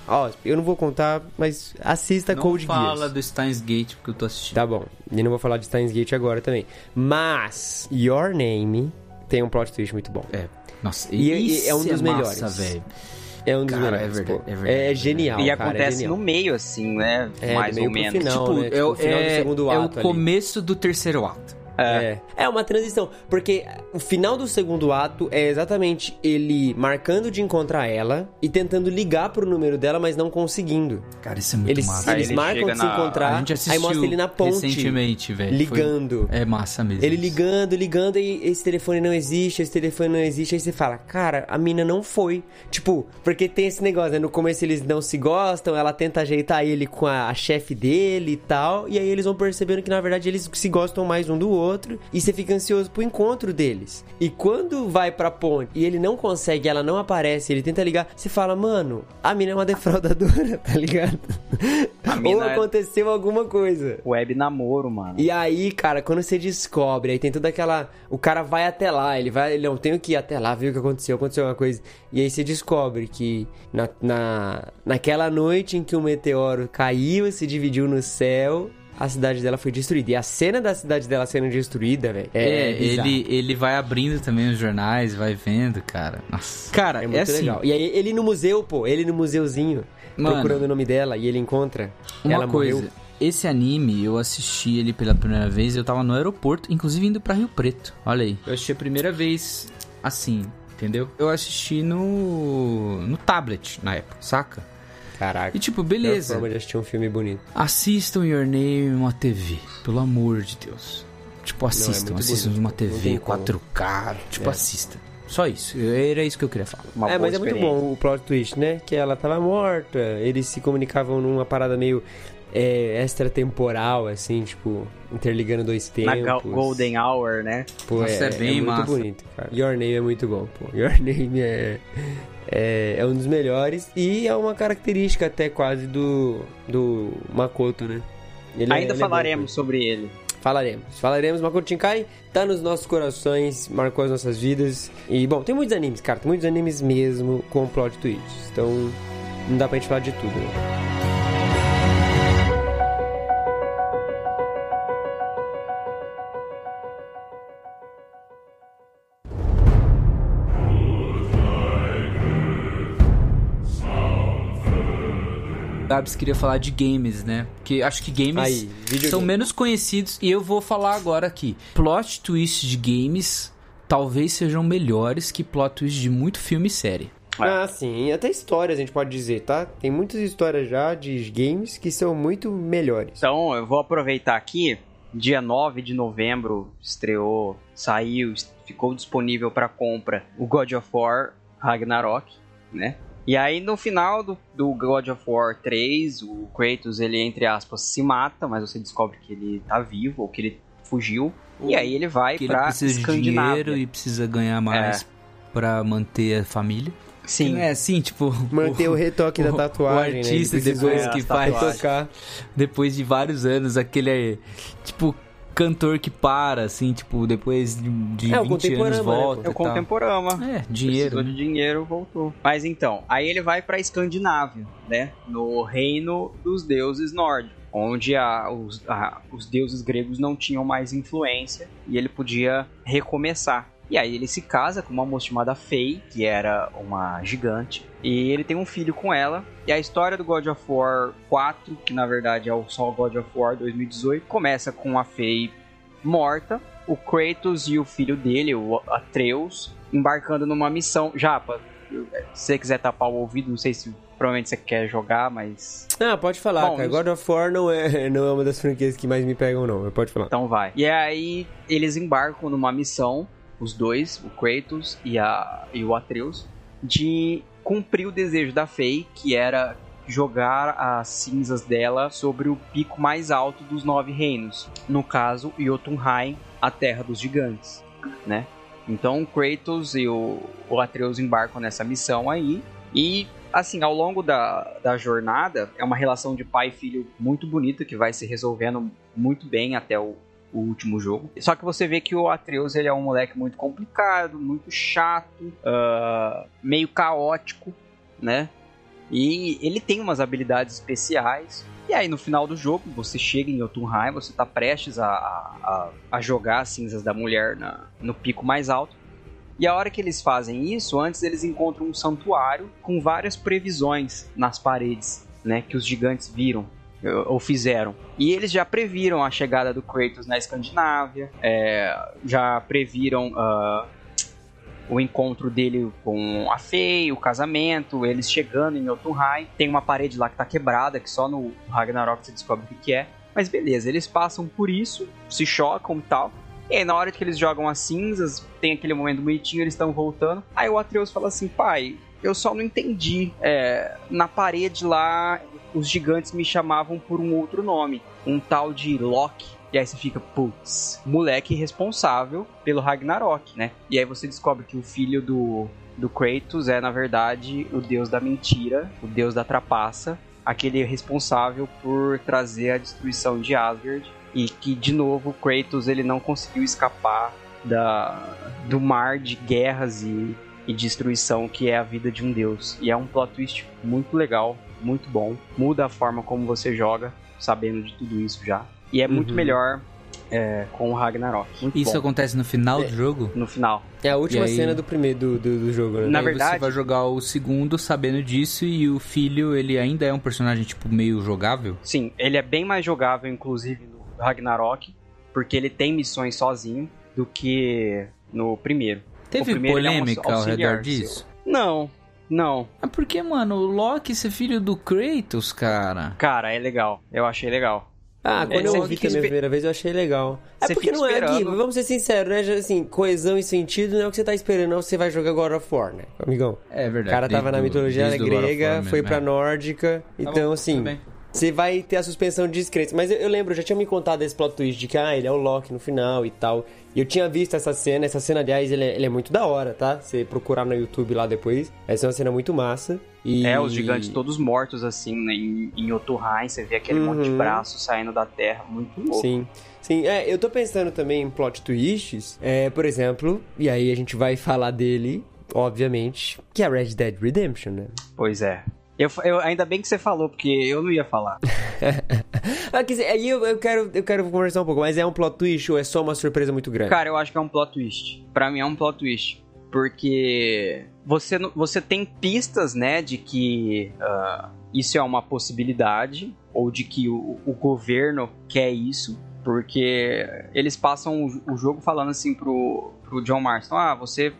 ó, eu não vou contar, mas assista Não Code fala Geass. do Steins Gate porque eu tô assistindo. Tá bom. E não vou falar de Steins Gate agora também. Mas Your Name tem um plot twist muito bom. É. Nossa, E- e esse é um dos massa, melhores. velho. É um dos Cara, melhores. é verdade, pô. é verdade, é genial. E cara, é acontece genial. no meio, assim, né? É, Mais ou menos. final. tipo, né? é, o- Tipo, o final do é- segundo é ato o ali. começo do terceiro ato. É. é uma transição, porque o final do segundo ato é exatamente ele marcando de encontrar ela e tentando ligar pro número dela, mas não conseguindo. Cara, isso é muito Eles, massa. eles ele marcam de se na- encontrar, gente aí assistiu mostra ele na ponte. recentemente, velho. Foi- Ligando. É massa mesmo. Ele ligando, ligando, e esse telefone não existe, esse telefone não existe. Aí você fala, cara, a mina não foi. Tipo, porque tem esse negócio, né? No começo eles não se gostam, ela tenta ajeitar ele com a, a chefe dele e tal. E aí eles vão percebendo que na verdade eles se gostam mais um do outro. E você fica ansioso pro encontro deles. E quando vai pra ponte e ele não consegue, ela não aparece, ele tenta ligar, você fala, mano, a mina é uma defraudadora, *laughs* tá ligado? Ou é- aconteceu alguma coisa. Web namoro, mano. E aí, cara, quando você descobre, aí tem toda aquela. O cara vai até lá, ele vai. Ele não tem que ir até lá, ver o que aconteceu, aconteceu alguma coisa. E aí você descobre que na, na, naquela noite em que o meteoro caiu, se dividiu no céu. A cidade dela foi destruída. E a cena da cidade dela sendo destruída, velho. É, É, ele, ele vai abrindo também os jornais, vai vendo, cara. Nossa. Cara, É é, muito assim, legal. E aí ele no museu, pô, ele no museuzinho, Mano, procurando o nome dela, e ele encontra. uma ela coisa. morreu. Esse anime, eu assisti ele pela primeira vez, eu tava no aeroporto, inclusive indo pra Rio Preto. Olha aí. Eu assisti a primeira vez assim, entendeu? Eu assisti no no tablet na época, saca? Caraca. E tipo, beleza. forma de assistir um filme bonito. Assistam Your Name numa TV, pelo amor de Deus. Tipo, assistam, muito assistam bonito. numa Não TV, tem como. 4K, tipo, É. assista. Só isso, era isso que eu queria falar. Uma é, mas é muito bom o plot twist, né? Que ela tava morta, eles se comunicavam numa parada meio é, extratemporal, assim, tipo, interligando dois Na tempos. Go- Golden Hour, né? Pô, Nossa, é bem muito massa. bonito, cara. Your Name é muito bom, pô. Your *laughs* Name é, é, é um dos melhores e é uma característica até quase do, do Makoto, né? Ele é- Ainda é falaremos sobre ele. Falaremos. Falaremos. Makoto Shinkai tá nos nossos corações, marcou as nossas vidas. E, bom, tem muitos animes, cara. Tem muitos animes mesmo com plot twists. Então, não dá pra gente falar de tudo, né? Gabs queria falar de games, né? Porque acho que games Aí, são menos conhecidos e eu vou falar agora aqui. Plot twists de games talvez sejam melhores que plot twists de muito filme e série. Ah, sim. Até histórias a gente pode dizer, tá? Tem muitas histórias já de games que são muito melhores. Então, eu vou aproveitar aqui. Dia 9 de novembro estreou, saiu, ficou disponível para compra o God of War Ragnarok, né? E aí no final do, do God of War 3, o Kratos, ele entre aspas se mata, mas você descobre que ele tá vivo ou que ele fugiu. E aí ele vai Que ele pra precisa de dinheiro e precisa ganhar mais pra manter a família. Sim. É assim, tipo. Manter o, retoque da o- tatuagem, o né? artista Ele precisou depois é, que faz tocar. depois de vários anos, aquele tipo cantor que para, assim, tipo, depois de, É, o 20 anos contemporâneo, né, volta. É o e tal. contemporama. É, dinheiro. Precisou né? de dinheiro, voltou. Mas então, aí ele vai pra Escandinávia, né? No reino dos deuses nórdicos. Onde a- os, a- os deuses gregos não tinham mais influência e ele podia recomeçar. E aí ele se casa com uma moça chamada Faye, que era uma gigante. E ele tem um filho com ela. E a história do God of War 4, que na verdade é o só God of War 2018, começa com a Faye morta, o Kratos e o filho dele, o Atreus, embarcando numa missão. Japa, se você quiser tapar o ouvido, não sei se provavelmente você quer jogar, mas. Não, pode falar, Bom, cara. God of War não é, *laughs* não é uma das franquias que mais me pegam, não. Pode falar. Então vai. E aí eles embarcam numa missão, os dois, o Kratos e, a, e o Atreus, de cumprir o desejo da Faye, que era jogar as cinzas dela sobre o pico mais alto dos nove reinos. No caso, Jotunheim, a terra dos gigantes, né? Então, Kratos e o, o Atreus embarcam nessa missão aí. E, assim, ao longo da, da jornada, é uma relação de pai e filho muito bonita, que vai se resolvendo muito bem até o, o último jogo. Só que você vê que o Atreus ele é um moleque muito complicado, muito chato, ah, meio caótico, né? E ele tem umas habilidades especiais. E aí, no final do jogo, você chega em Jotunheim, você tá prestes a, a, a jogar as cinzas da mulher na, no pico mais alto. E a hora que eles fazem isso, antes eles encontram um santuário com várias previsões nas paredes, né? Que os gigantes viram ou fizeram. E eles já previram a chegada do Kratos na Escandinávia, é, já previram uh, o encontro dele com a Fei, o casamento, eles chegando em Jotunheim. Tem uma parede lá que tá quebrada, que só no Ragnarok você descobre o que é. Mas beleza, eles passam por isso, se chocam e tal. E aí, na hora que eles jogam as cinzas, tem aquele momento bonitinho, eles estão voltando. Aí o Atreus fala assim: pai, eu só não entendi. É, na parede lá, os gigantes me chamavam por um outro nome, um tal de Loki. E aí você fica, putz, moleque responsável pelo Ragnarok, né? E aí você descobre que o filho do, do Kratos é, na verdade, o deus da mentira, o deus da trapaça, aquele responsável por trazer a destruição de Asgard. E que, de novo, Kratos ele não conseguiu escapar da, do mar de guerras e, e destruição que é a vida de um deus. E é um plot twist muito legal, muito bom. Muda a forma como você joga, sabendo de tudo isso já. E é uhum. muito melhor é, com o Ragnarok. Muito Isso bom. acontece no final é, do jogo? No final. É a última aí... cena do primeiro do, do, do jogo, né? Na aí verdade, você vai jogar o segundo sabendo disso e o filho, ele ainda é um personagem tipo meio jogável? Sim, ele é bem mais jogável inclusive no Ragnarok, porque ele tem missões sozinho do que no primeiro. Teve primeiro, polêmica é um ao redor disso? Seu. Não, não. Ah, porque, mano, o Loki ser filho do Kratos, cara. Cara, é legal. Eu achei legal. Ah, quando eu ouvi também a primeira vez, eu achei legal. É você porque não é, Gui, vamos ser sinceros, né? Assim, coesão e sentido não é o que você tá esperando, não. Você vai jogar God of War, né, amigão? É verdade. O cara tava na mitologia grega, War, foi pra né? nórdica. Tá então, bom, assim, você vai ter a suspensão de descrença. Mas eu, eu, lembro, eu já tinha me contado esse plot twist de que, ah, ele é o Loki no final e tal. E eu tinha visto essa cena. Essa cena, aliás, ele é, ele é muito da hora, tá? Você procurar no YouTube lá depois. Essa é uma cena muito massa. E... É, os gigantes todos mortos, assim, né? em, em Oturheim. Você vê aquele uhum. monte de braço saindo da terra. Muito louco. Sim. Sim, é, eu tô pensando também em plot twists. É, por exemplo, e aí a gente vai falar dele, obviamente, que é Red Dead Redemption, né? Pois é. Eu, eu, ainda bem que você falou, porque eu não ia falar. *laughs* Aí eu, eu, quero, eu quero conversar um pouco, mas é um plot twist ou é só uma surpresa muito grande? Cara, eu acho que é um plot twist. Pra mim é um plot twist. Porque você, você tem pistas, né, de que uh, isso é uma possibilidade, ou de que o, o governo quer isso, porque eles passam o, o jogo falando assim pro, pro John Marston: ah, você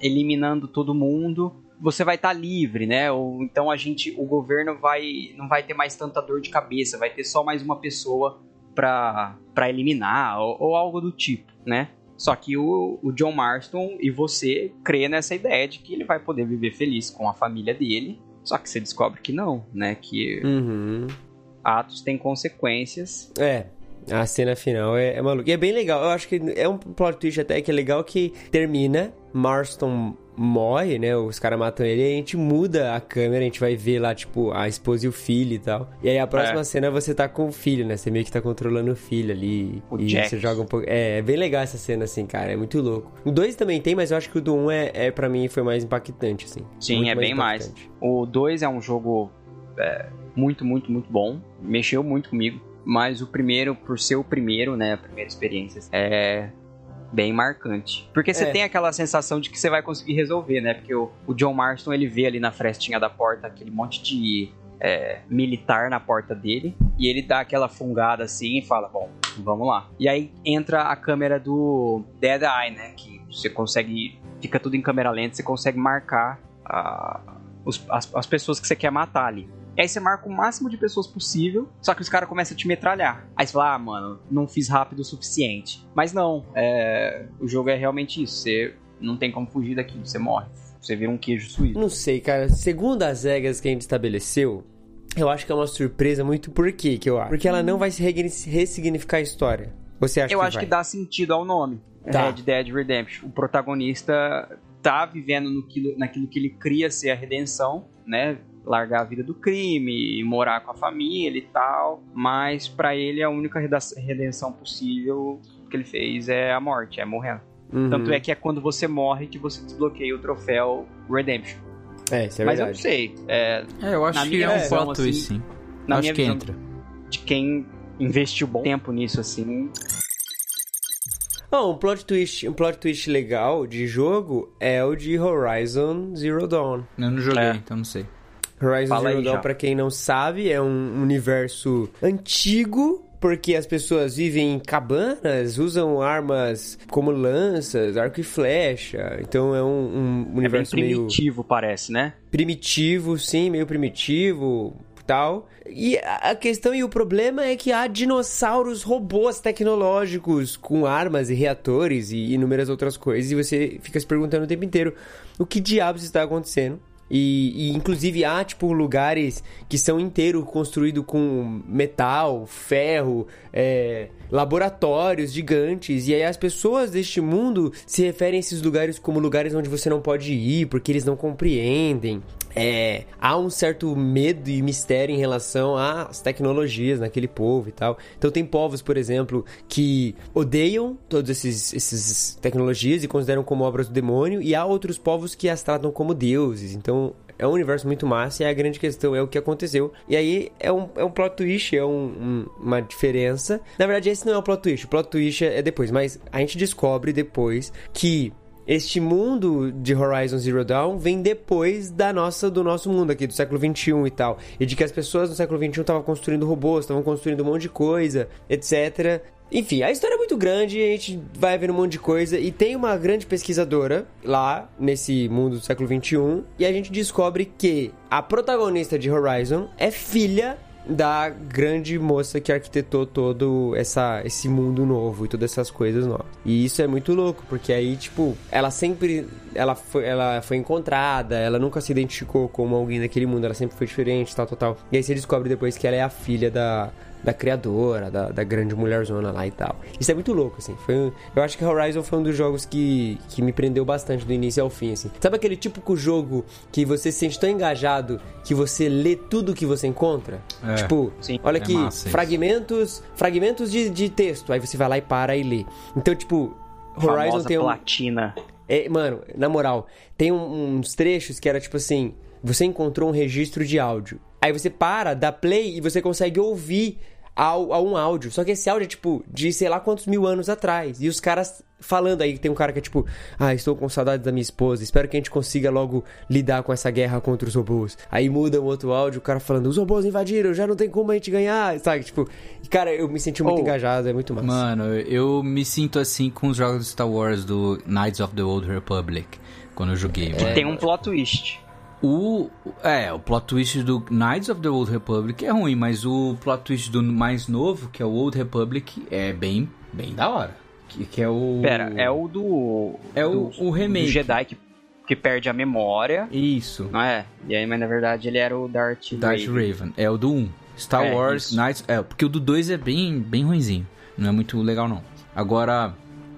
eliminando todo mundo, você vai estar tá livre, né? Ou então a gente, o governo vai não vai ter mais tanta dor de cabeça, vai ter só mais uma pessoa para para eliminar ou, ou, algo do tipo, né? Só que o, o John Marston e você crê nessa ideia de que ele vai poder viver feliz com a família dele. Só que você descobre que não, né? Que uhum. atos têm consequências. É. A cena final é, é maluca. E é bem legal. Eu acho que é um plot twist até que é legal que termina. Marston morre, né? Os caras matam ele e a gente muda a câmera, a gente vai ver lá, tipo, a esposa e o filho e tal. E aí a próxima é. cena você tá com o filho, né? Você meio que tá controlando o filho ali. O e Jack. você joga um pouco. É, é bem legal essa cena, assim, cara. É muito louco. O 2 também tem, mas eu acho que o do 1 um é, é para mim, foi mais impactante, assim. Sim, muito é mais bem mais. O 2 é um jogo é, muito, muito, muito bom. Mexeu muito comigo. Mas o primeiro, por ser o primeiro, né? A primeira experiência, é bem marcante. Porque você é. tem aquela sensação de que você vai conseguir resolver, né? Porque o, o John Marston, ele vê ali na frestinha da porta aquele monte de é, militar na porta dele. E ele dá aquela fungada assim e fala: Bom, vamos lá. E aí entra a câmera do Dead Eye, né? Que você consegue. Fica tudo em câmera lenta, você consegue marcar a, os, as, as pessoas que você quer matar ali. E aí você marca o máximo de pessoas possível, só que os caras começam a te metralhar. Aí você fala, ah, mano, não fiz rápido o suficiente. Mas não, é... o jogo é realmente isso. Você não tem como fugir daqui, você morre. Você vira um queijo suíço. Não sei, cara. Segundo as regras que a gente estabeleceu, eu acho que é uma surpresa muito por quê que eu acho? Porque ela não vai ressignificar a história. Você acha eu que acho vai? que dá sentido ao nome. Tá. Red Dead Redemption. O protagonista tá vivendo no, naquilo que ele cria ser a redenção, né? Largar a vida do crime, morar com a família e tal, mas para ele a única redenção possível que ele fez é a morte, é morrendo. Uhum. Tanto é que é quando você morre que você desbloqueia o troféu Redemption. É, isso é Mas verdade. eu não sei. É, é eu acho que é um plot assim, sim. Na acho minha que visão entra. De quem investiu bom tempo nisso, assim. Bom, um plot twist, um plot twist legal de jogo é o de Horizon Zero Dawn. Eu não joguei, É. então não sei. Horizon Fala Zero Dawn, pra quem não sabe, é um universo antigo, porque as pessoas vivem em cabanas, usam armas como lanças, arco e flecha. Então é um, um É bem universo meio primitivo, parece, né? primitivo, sim, meio primitivo, tal. E a a questão e o problema é que há dinossauros robôs tecnológicos com armas e reatores e inúmeras outras coisas e você fica se perguntando o tempo inteiro o que diabos está acontecendo. E, e, inclusive há tipo lugares que são inteiros construídos com metal, ferro, é, laboratórios gigantes. E aí as pessoas deste mundo se referem a esses lugares como lugares onde você não pode ir porque eles não compreendem. É, há um certo medo e mistério em relação às tecnologias naquele povo e tal. Então tem povos, por exemplo, que odeiam todas esses, esses tecnologias e consideram como obras do demônio, e há outros povos que as tratam como deuses. Então é um universo muito massa e a grande questão é o que aconteceu. E aí é um, é um plot twist, é um- um- uma diferença. Na verdade, esse não é o plot twist, o plot twist é depois, mas a gente descobre depois que este mundo de Horizon Zero Dawn vem depois da nossa, do nosso mundo aqui, do século XXI e tal. E de que as pessoas no século XXI estavam construindo robôs, estavam construindo um monte de coisa, etc. Enfim, a história é muito grande, a gente vai vendo um monte de coisa. E tem uma grande pesquisadora lá, nesse mundo do século XXI, e a gente descobre que a protagonista de Horizon é filha da grande moça que arquitetou todo essa, esse mundo novo e todas essas coisas novas. E isso é muito louco, porque aí, tipo, ela sempre ela foi, ela foi encontrada, ela nunca se identificou como alguém daquele mundo, ela sempre foi diferente, tal, tal, tal. E aí você descobre depois que ela é a filha da, da criadora, da, da grande mulherzona lá e tal. Isso é muito louco, assim. Foi, um- eu acho que Horizon foi um dos jogos que, que me prendeu bastante do início ao fim, assim. Sabe aquele típico jogo que você se sente tão engajado que você lê tudo que você encontra? É. Tipo, Sim. olha É aqui, fragmentos, fragmentos de, de texto. Aí você vai lá e para e lê. Então, tipo, Horizon Famosa tem um... platina. É, mano, na moral, tem um- uns trechos que era tipo assim: você encontrou um registro de áudio. Aí você para, dá play e você consegue ouvir ao, a um áudio. Só que esse áudio é tipo de sei lá quantos mil anos atrás. E os caras falando aí, tem um cara que é tipo: Ah, estou com saudade da minha esposa, espero que a gente consiga logo lidar com essa guerra contra os robôs. Aí muda um outro áudio, o cara falando: Os robôs invadiram, já não tem como a gente ganhar, sabe? Tipo, cara, eu me senti muito Oh, engajado, é muito massa. Mano, eu me sinto assim com os jogos de Star Wars do Knights of the Old Republic. Quando eu joguei. mano. Tem um plot twist. O. É, o plot twist do Knights of the Old Republic é ruim, mas o plot twist do mais novo, que é o Old Republic, é bem, bem da hora. Que, que é o. Pera, é o do. É o, do, o remake. do Jedi que, que perde a memória. Isso. Não é? E aí, mas na verdade ele era o Darth, Darth Vader. Raven. É o do 1. Star É, Wars isso. Knights. É, porque o do 2 é bem, bem ruinzinho. Não é muito legal, não. Agora,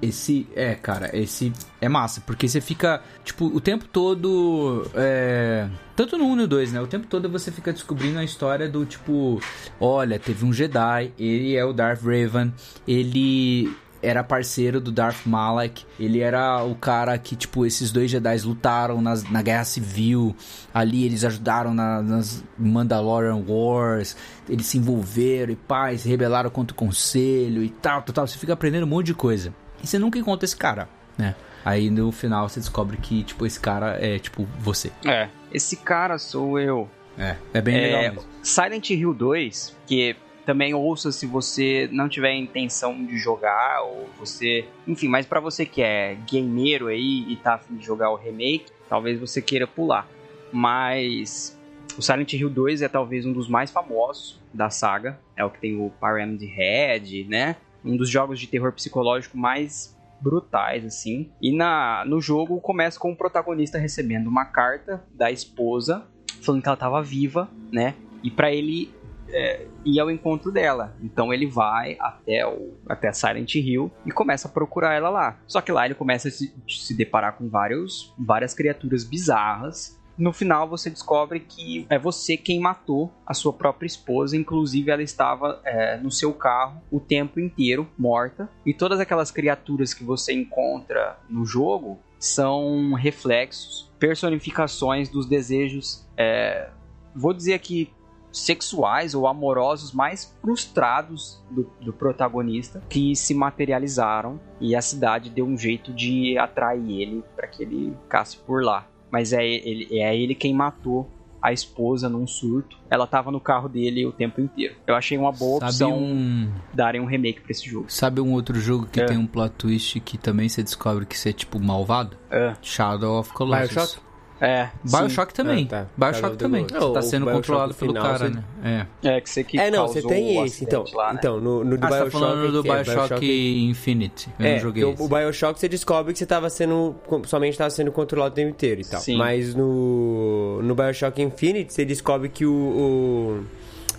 esse. É, cara, esse é massa. Porque você fica, tipo, o tempo todo. É. Tanto no 1 e no 2, né? O tempo todo você fica descobrindo a história do tipo: olha, teve um Jedi, ele é o Darth Raven, ele era parceiro do Darth Malak. Ele era o cara que, tipo, esses dois Jedi lutaram nas, na Guerra Civil. Ali eles ajudaram na- nas Mandalorian Wars. Eles se envolveram e se rebelaram contra o Conselho e tal, tal, tal. Você fica aprendendo um monte de coisa. E você nunca encontra esse cara, né? Aí no final você descobre que, tipo, esse cara é, tipo, você. É. Esse cara sou eu. É, é bem É, legal mesmo. Silent Hill 2, que também ouça se você não tiver intenção de jogar, ou você. Enfim, mas pra você que é gameiro aí e tá afim de jogar o remake, talvez você queira pular. Mas o Silent Hill 2 é talvez um dos mais famosos da saga. É o que tem o Pyramid Head, né? Um dos jogos de terror psicológico mais brutais, assim. E na, no jogo começa com o protagonista recebendo uma carta da esposa falando que ela estava viva, né? E para ele é, ir ao encontro dela. Então ele vai até o até Silent Hill e começa a procurar ela lá. Só que lá ele começa a se, se deparar com vários, várias criaturas bizarras. No final você descobre que é você quem matou a sua própria esposa, inclusive ela estava é, no seu carro o tempo inteiro morta. E todas aquelas criaturas que você encontra no jogo são reflexos, personificações dos desejos, é, vou dizer aqui sexuais ou amorosos mais frustrados do, do protagonista que se materializaram e a cidade deu um jeito de atrair ele para que ele ficasse por lá. Mas é ele, é ele quem matou a esposa num surto. Ela tava no carro dele o tempo inteiro. Eu achei uma boa Sabe opção um, darem um remake pra esse jogo. sabe um outro jogo que É. tem um plot twist que também você descobre que você é tipo malvado? É. Shadow of Colossus. Bioshock? É, Bioshock também. Ah, tá. Bioshock também. Você tá sendo Bioshock controlado pelo final, cara, você- né? É. sim. É, que você que É, não, você tem o esse, então. lá, né? Então, no, no do Ah, você tá Bioshock... falando do é? Bioshock, Infinite. Eu É, não joguei o, esse. o Bioshock você descobre que você tava sendo. somente tava sendo controlado o tempo inteiro e tal. Sim. Mas no. No Bioshock Infinite você descobre que o. o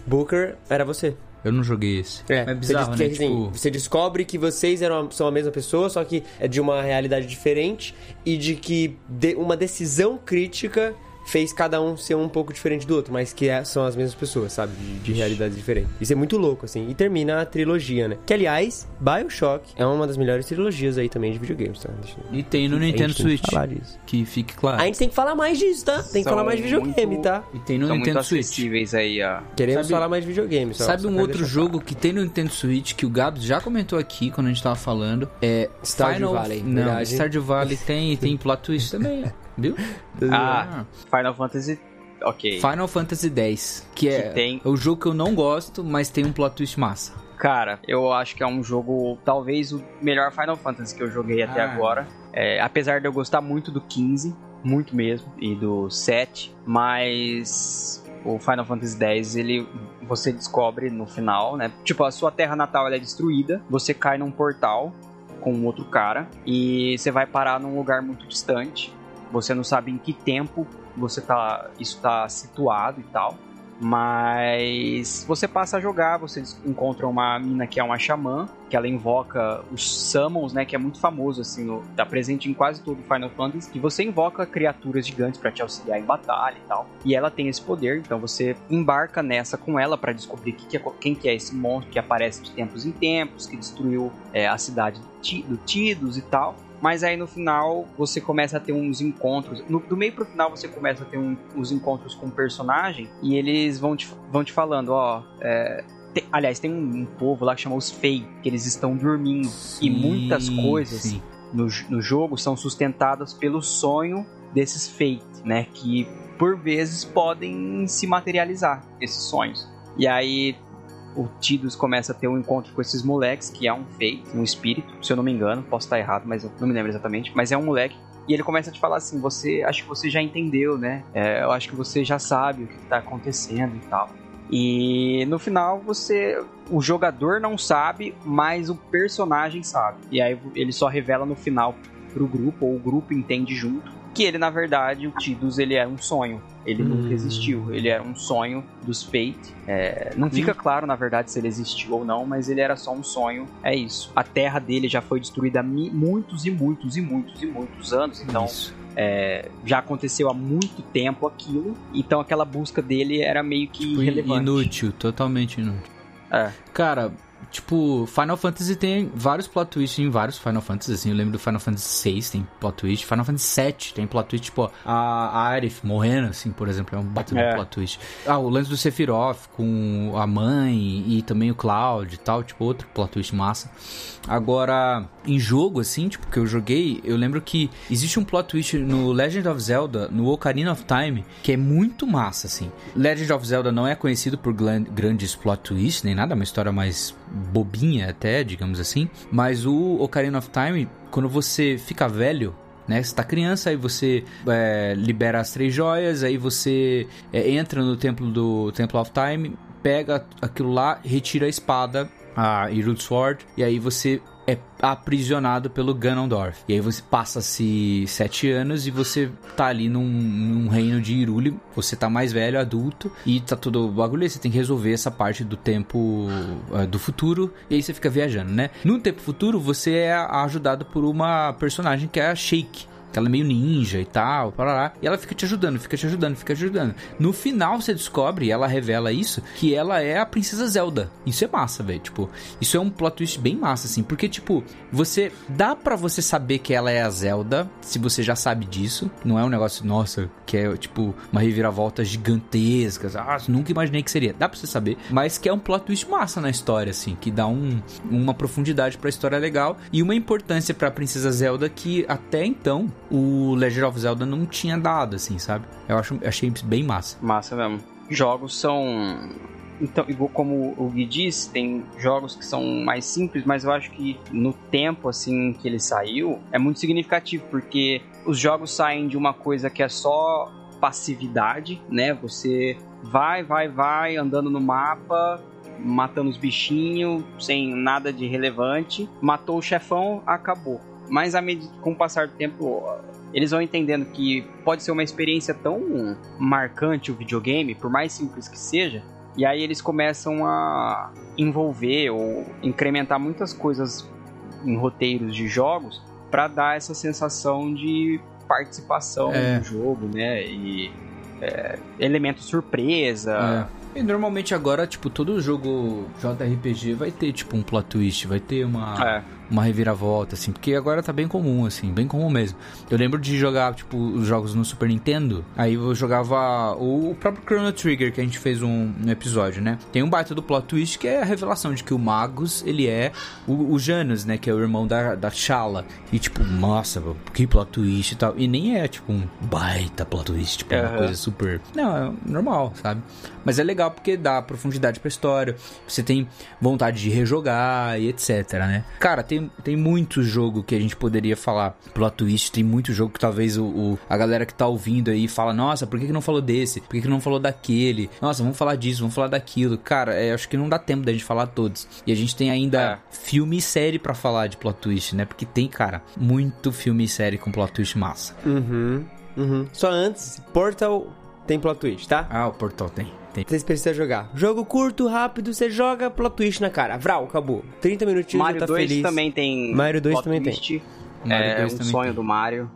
Booker era você. Eu não joguei esse. É, é bizarro, você, né? assim, Tipo, você descobre que vocês eram, são a mesma pessoa, só que é de uma realidade diferente e de que de- uma decisão crítica fez cada um ser um pouco diferente do outro, mas que é- são as mesmas pessoas, sabe? De, de realidades diferentes. Isso é muito louco, assim. E termina a trilogia, né? Que, aliás, Bioshock é uma das melhores trilogias aí também de videogames, tá? Deixa- E tem no a gente Nintendo tem que Switch. falar disso. Que fique claro. A gente tem que falar mais disso, tá? Tem que São falar mais de videogame, muito- tá? E tem no São muito Nintendo Switch. acessíveis aí, ó. Queremos Sabe- falar mais de videogame, só. Sabe só um outro jogo que tem no Nintendo Switch que o Gabs já comentou aqui quando a gente tava falando? É Stardew Valley, Não, verdade. Stardew Valley *laughs* tem e tem plot twist também, *laughs* viu? Ah, Final Fantasy. Ok. Final Fantasy X, que é Que tem- o jogo que eu não gosto, mas tem um plot twist massa. Cara, eu acho que é um jogo, talvez o melhor Final Fantasy que eu joguei até Ah. agora. É, apesar de eu gostar muito do 15, muito mesmo, e do 7, mas o Final Fantasy X, ele você descobre no final, né? Tipo, a sua terra natal ela é destruída, você cai num portal com um outro cara e você vai parar num lugar muito distante. Você não sabe em que tempo você tá, isso tá situado e tal. Mas você passa a jogar, você encontra uma mina que é uma xamã, que ela invoca os summons, né, que é muito famoso assim, no, tá presente em quase todo Final Fantasy, que você invoca criaturas gigantes pra te auxiliar em batalha e tal. E ela tem esse poder, então você embarca nessa com ela pra descobrir que que é- quem que é esse monstro que aparece de tempos em tempos, que destruiu é, a cidade do do Tidus e tal. Mas aí no final você começa a ter uns encontros. No, do meio pro final você começa a ter um- uns encontros com o personagem e eles vão te, vão te falando, ó. é, tem- aliás, tem um, um povo lá que chama os Fei, que eles estão dormindo. e muitas Sim, coisas sim. no, no jogo são sustentadas pelo sonho desses Fate, né? Que por vezes podem se materializar, esses sonhos. E aí o Tidus começa a ter um encontro com esses moleques, que é um Fate, um espírito, se eu não me engano, posso estar errado, mas eu não me lembro exatamente. Mas é um moleque. E ele começa a te falar assim: você acho que você já entendeu, né? É, eu acho que você já sabe o que está acontecendo e tal. E no final você. O jogador não sabe, mas o personagem sabe. E aí ele só revela no final pro grupo, ou o grupo entende junto, que ele, na verdade, o Tidus, ele era um sonho. Ele nunca Hum. existiu. Ele era um sonho dos Fate. É, não fica claro, na verdade, se ele existiu ou não, mas ele era só um sonho. É isso. A terra dele já foi destruída há muitos e muitos e muitos e muitos anos. Então, Isso. é, já aconteceu há muito tempo aquilo. Então, aquela busca dele era meio que Tipo, irrelevante. inútil, totalmente inútil. É. Cara, tipo, Final Fantasy tem vários plot twists em vários Final Fantasy, assim. Eu lembro do Final Fantasy VI tem plot twist. Final Fantasy VII tem plot twist, tipo, a, Aerith morrendo, assim, por exemplo, é um baita É. plot twist. Ah, o lance do Sephiroth com a mãe e também o Cloud e tal, tipo, outro plot twist massa. Agora, em jogo, assim, tipo, que eu joguei, eu lembro que existe um plot twist no Legend of Zelda, no Ocarina of Time, que é muito massa, assim. Legend of Zelda não é conhecido por grandes plot twists, nem nada, é uma história mais bobinha até, digamos assim. Mas o Ocarina of Time, quando você fica velho, né? Você tá criança, aí você é, libera as três joias, aí você é, entra no templo do Temple of Time, pega aquilo lá, retira a espada, a Hyrule Sword, e aí você é aprisionado pelo Ganondorf. E aí você passa-se sete anos e você tá ali num, num reino de Hyrule, você tá mais velho, adulto, e tá todo bagulho você tem que resolver essa parte do tempo eh, do futuro, e aí você fica viajando, né? No tempo futuro, você é ajudado por uma personagem que é a Shake. Que ela é meio ninja e tal, parará, e ela fica te ajudando, fica te ajudando, fica te ajudando. No final você descobre, ela revela isso, que ela é a princesa Zelda. Isso é massa, velho. Tipo, isso é um plot twist bem massa, assim. Porque, tipo, você. Dá pra você saber que ela é a Zelda, se você já sabe disso. Não é um negócio, nossa, que é, tipo, uma reviravolta gigantesca. Ah, nunca imaginei que seria. Dá pra você saber. Mas que é um plot twist massa na história, assim. Que dá um, uma profundidade pra história legal. E uma importância pra princesa Zelda que até então o Legend of Zelda não tinha dado, assim, sabe? Eu acho, achei bem massa. Massa mesmo. Jogos são. Então, como o Gui disse, tem jogos que são mais simples, mas eu acho que no tempo assim que ele saiu é muito significativo, porque os jogos saem de uma coisa que é só passividade, né? Você vai, vai, vai andando no mapa, matando os bichinhos sem nada de relevante, matou o chefão, acabou. Mas com o passar do tempo, eles vão entendendo que pode ser uma experiência tão marcante o videogame, por mais simples que seja, e aí eles começam a envolver ou incrementar muitas coisas em roteiros de jogos para dar essa sensação de participação É. no jogo, né? E é, elemento surpresa. É. E normalmente agora, tipo, todo jogo JRPG vai ter, tipo, um plot twist, vai ter uma, É. uma reviravolta, assim, porque agora tá bem comum, assim, bem comum mesmo. Eu lembro de jogar, tipo, os jogos no Super Nintendo, aí eu jogava o, próprio Chrono Trigger, que a gente fez um, um episódio, né? Tem um baita do plot twist, que é a revelação de que o Magus, ele é o, o Janus, né, que é o irmão da, da Shala. E, tipo, nossa, que plot twist e tal. E nem é, tipo, um baita plot twist, tipo, uma Aham. coisa super... Não, é normal, sabe? Mas é legal porque dá profundidade pra história, você tem vontade de rejogar e etc, né? Cara, tem, tem muito jogo que a gente poderia falar plot twist, tem muito jogo que talvez o, o- a galera que tá ouvindo aí fala, nossa, por que, que não falou desse? Por que, que não falou daquele? Nossa, vamos falar disso, vamos falar daquilo. Cara, é, acho que não dá tempo da gente falar todos. E a gente tem ainda É. filme e série pra falar de plot twist, né? Porque tem, cara, muito filme e série com plot twist massa. Uhum, uhum. Só antes, Portal tem plot twist, tá? Ah, o Portal tem. Tem. Vocês precisam jogar. Jogo curto, rápido, você joga plot twist na cara. Vral, acabou. 30 minutinhos Mario já tá 2 feliz. também tem. Mario 2 plot também tem. twist. Mario é 2 um também sonho tem. do Mario.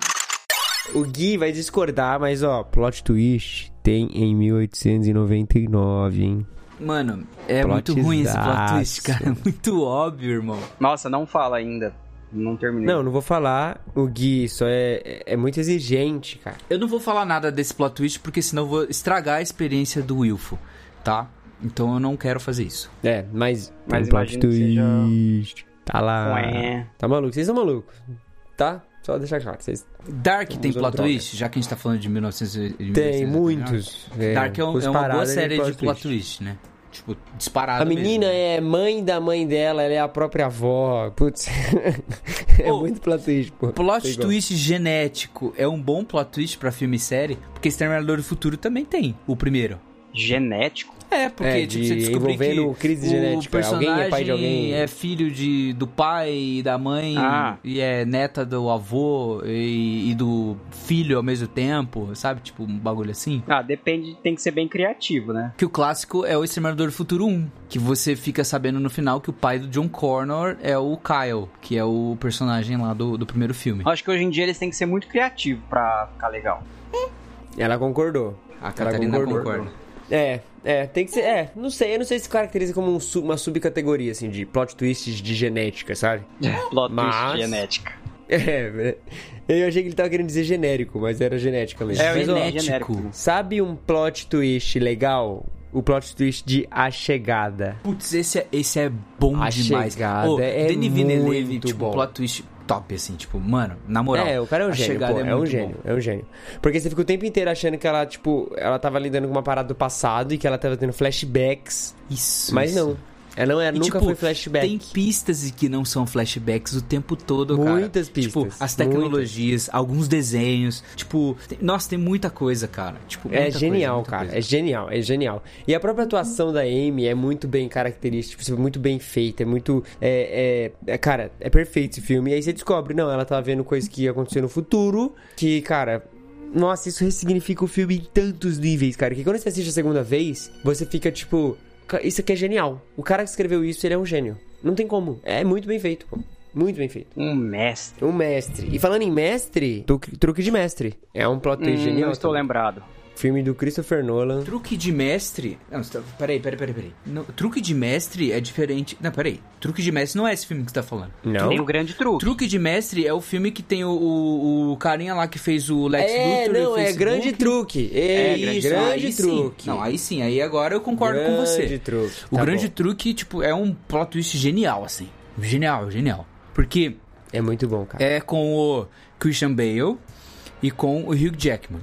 O Gui vai discordar, mas ó, plot twist tem em 1899, hein? Mano, é muito ruim esse plot twist, cara. *laughs* Muito óbvio, irmão. Nossa, não fala ainda. Não terminei. Não, não vou falar. O Gui só é, é- é muito exigente, cara. Eu não vou falar nada desse plot twist, porque senão eu vou estragar a experiência do Wilfo, tá? Então eu não quero fazer isso. É, mas, Mas tem plot que seja- twist. Tá lá. Ué. Tá maluco? Vocês são malucos, tá? Só deixar claro. Vocês... Dark tem plot droga. twist, já que a gente tá falando de 1900 e- de Tem 1999. muitos. Dark é, um- é uma boa paradas série de plot twist, né? Tipo, disparado A menina mesmo. é mãe da mãe dela, ela é a própria avó. Putz. *laughs* é Ô, muito plot twist, pô. Plot Sei igual. twist genético é um bom plot twist pra filme e série, porque Exterminador do Futuro também tem, o primeiro. Genético? É, porque É, tipo, de- você descobrir que crise o genética. personagem Alguém é pai de alguém. é filho de, do pai e da mãe Ah. e é neta do avô e, e do filho ao mesmo tempo, sabe? Tipo, um bagulho assim. Ah, depende, tem que ser bem criativo, né? Que o clássico é o Exterminador do Futuro 1, que você fica sabendo no final que o pai do John Connor é o Kyle, que é o personagem lá do, do primeiro filme. Acho que hoje em dia eles têm que ser muito criativos pra ficar legal. Ela concordou. A Catarina concordou. concorda. É, é, tem que ser. É, não sei, eu não sei se caracteriza como um uma subcategoria, assim, de plot twists de genética, sabe? Plot Mas- twist genética. *laughs* É, eu achei que ele tava querendo dizer genérico, mas era genética mesmo. É, Mas, ó, genético. genérico. sabe um plot twist legal? O plot twist de A Chegada. Putz, esse é, esse é bom A demais. Chegada Ô, é Denis Villeneuve, muito tipo, bom. plot twist top, assim, tipo, mano, na moral. É, o cara é um gênio, pô, é, um muito gênio, bom. é um gênio. Porque você fica o tempo inteiro achando que ela, tipo, ela tava lidando com uma parada do passado e que ela tava tendo flashbacks, Isso. mas isso. não. Ela não é, E, nunca tipo, foi flashback. Tem pistas que não são flashbacks o tempo todo, cara. Muitas pistas, Tipo, as tecnologias, alguns desenhos. Tipo, tem- nossa, tem muita coisa, cara. Tipo, É genial, coisa, cara. coisa. É genial, é genial. E a própria atuação da Amy é muito bem característica, tipo, muito bem feita, é muito. É, é- é- cara, é perfeito esse filme. E aí você descobre, não, ela tá vendo coisas que ia acontecer no futuro, que, cara. Nossa, isso ressignifica o filme em tantos níveis, cara. Que quando você assiste a segunda vez, você fica tipo. "Ca- Isso aqui é genial. O cara que escreveu isso, ele é um gênio. Não tem como. É muito bem feito, pô. Muito bem feito. Um mestre. Um mestre. E falando em mestre, truque, truque de mestre. É um plot Hum, genial. não estou também. lembrado. Filme do Christopher Nolan. Truque de mestre. Não, tá- peraí, peraí, peraí, peraí. Não, truque de mestre é diferente. Não, peraí. Truque de mestre não é esse filme que você tá falando. Não. Tem o grande truque. Truque de mestre é o filme que tem o, o, o carinha lá que fez o Lex É, Luthor. e o não, é Facebook. grande truque. É, É, grande, grande, aí truque. Sim. Não, aí sim, aí agora eu concordo grande com você. truque. O Tá grande bom. truque, tipo, é um plot twist genial, assim. Genial, genial. Porque É muito bom, cara. É com o Christian Bale e com o Hugh Jackman.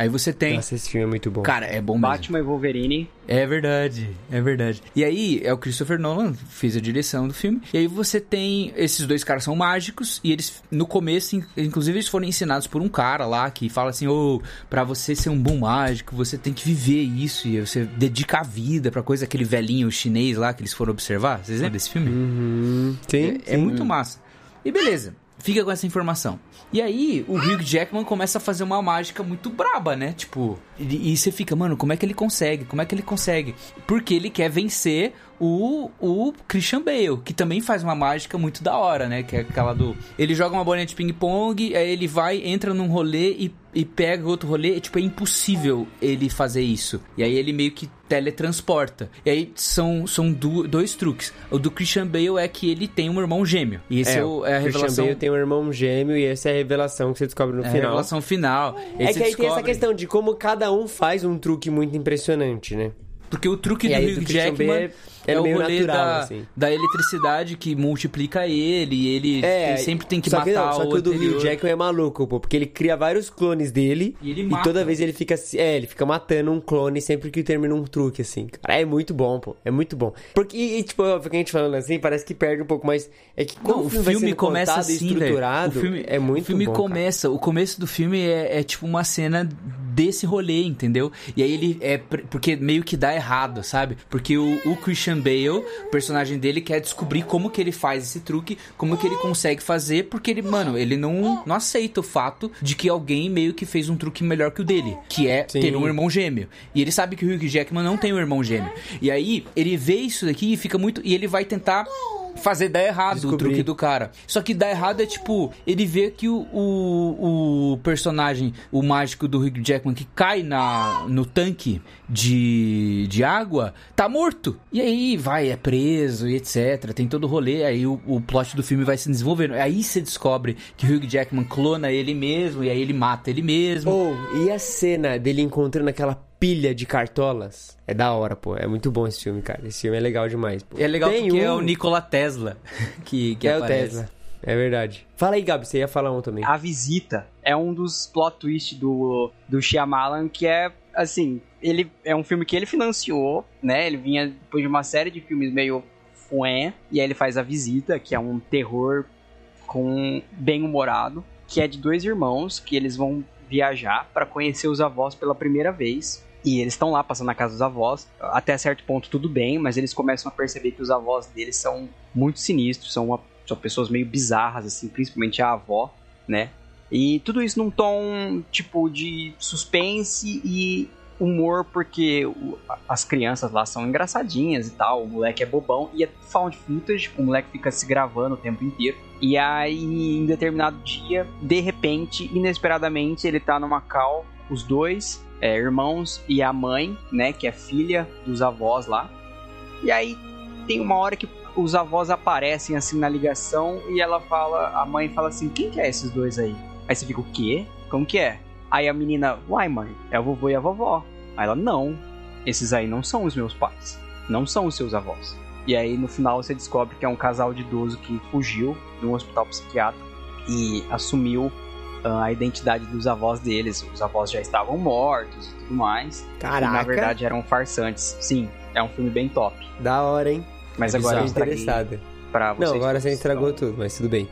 Aí você tem. Nossa, esse filme é muito bom. Cara, é bom mesmo. Batman e Wolverine. É verdade, é verdade. E aí, é o Christopher Nolan fez a direção do filme. E aí você tem. Esses dois caras são mágicos. E eles, no começo, in- inclusive, eles foram ensinados por um cara lá que fala assim: Ô, pra você ser um bom mágico, você tem que viver isso. E você dedica a vida pra coisa, aquele velhinho chinês lá que eles foram observar. Vocês lembram desse filme? Uhum. Sim, É, é muito massa. E beleza, fica com essa informação. E aí, o Hugh Jackman começa a fazer uma mágica muito braba, né? Tipo, e, e você fica, mano, como é que ele consegue? Como é que ele consegue? Porque ele quer vencer o, o Christian Bale, que também faz uma mágica muito da hora, né? Que é aquela do. Ele joga uma bolinha de ping-pong, aí ele vai, entra num rolê e, e pega outro rolê. E, tipo, é impossível ele fazer isso. E aí ele meio que teletransporta. E aí são, são du- dois truques. O do Christian Bale é que ele tem um irmão gêmeo. E esse é, o- é a o Christian revelação. Bale tem um irmão gêmeo e essa é a revelação que você descobre no é a final. revelação final. É que aí tem essa descobre- questão de como cada um faz um truque muito impressionante, né? Porque o truque E do Hugh do Jackman Bale é é, o meio rolê natural, da, assim. da eletricidade que multiplica ele. E ele, ele sempre tem que É, matar que não, só o que o do. Hugh Jackman é maluco, pô, porque ele cria vários clones dele E ele e mata. toda vez ele fica é, ele fica matando um clone sempre que termina um truque assim. Cara, é muito bom, pô. É muito bom. Porque e, tipo, fica a gente falando assim, parece que perde um pouco, mas é que como Não, o filme, vai sendo começa e assim, estruturado, O filme é muito O filme bom, cara. começa, o começo do filme é, é tipo uma cena desse rolê, entendeu? E aí ele é porque meio que dá errado, sabe? Porque o, o Christian Bale, o personagem dele quer descobrir como que ele faz esse truque, como que ele consegue fazer, porque ele, mano, ele não, não aceita o fato de que alguém meio que fez um truque melhor que o dele, que é Sim. ter um irmão gêmeo. E ele sabe que o Hugh Jackman não tem um irmão gêmeo. E aí ele vê isso daqui e fica muito e ele vai tentar fazer dar errado o Descobrir. truque do cara. Só que dar errado é tipo, ele vê que o, o, o personagem, o mágico do Hugh Jackman, que cai na, no tanque de, de água, tá morto. E aí vai, é preso e etc. Tem todo o rolê, aí o, o plot do filme vai se desenvolvendo. Aí você descobre que o Hugh Jackman clona ele mesmo, e aí ele mata ele mesmo. Oh, e a cena dele encontrando aquela pilha de cartolas? É da hora, pô. É muito bom esse filme, cara. Esse filme é legal demais, pô. É legal Tem porque é um- o Nikola Tesla *laughs* que, que é o aparece. Tesla. É verdade. Fala aí, Gabi, você ia falar um também. A Visita é um dos plot twists do, do Shyamalan que é, assim, ele é um filme que ele financiou, né? Ele vinha depois de uma série de filmes meio fué, e aí ele faz A Visita, que é um terror com bem-humorado, que é de dois irmãos que eles vão viajar para conhecer os avós pela primeira vez. E eles estão lá passando na casa dos avós. Até certo ponto tudo bem, mas eles começam a perceber que os avós deles são muito sinistros, são, uma- são pessoas meio bizarras, assim, principalmente a avó, né? E tudo isso num tom, tipo, de suspense e humor, porque as crianças lá são engraçadinhas e tal, o moleque é bobão, e é found footage, o moleque fica se gravando o tempo inteiro. E aí, em determinado dia, de repente, inesperadamente, ele tá numa cal, os dois, é, irmãos, e a mãe, né, que é filha dos avós lá. E aí, tem uma hora que os avós aparecem assim na ligação e ela fala, a mãe fala assim, quem que é esses dois aí? Aí você fica, o quê? Como que é? Aí a menina, uai mãe, é o vovô e a vovó. Aí ela, não, esses aí não são os meus pais, não são os seus avós. E aí no final você descobre que é um casal de idoso que fugiu de um hospital psiquiátrico e assumiu a identidade dos avós deles. Os avós já estavam mortos e tudo mais. E, Caraca. na verdade eram farsantes. Sim, é um filme bem top. Da hora, hein? Mas É agora eu interessada. pra vocês. Não, agora você estragou então. tudo, mas tudo bem.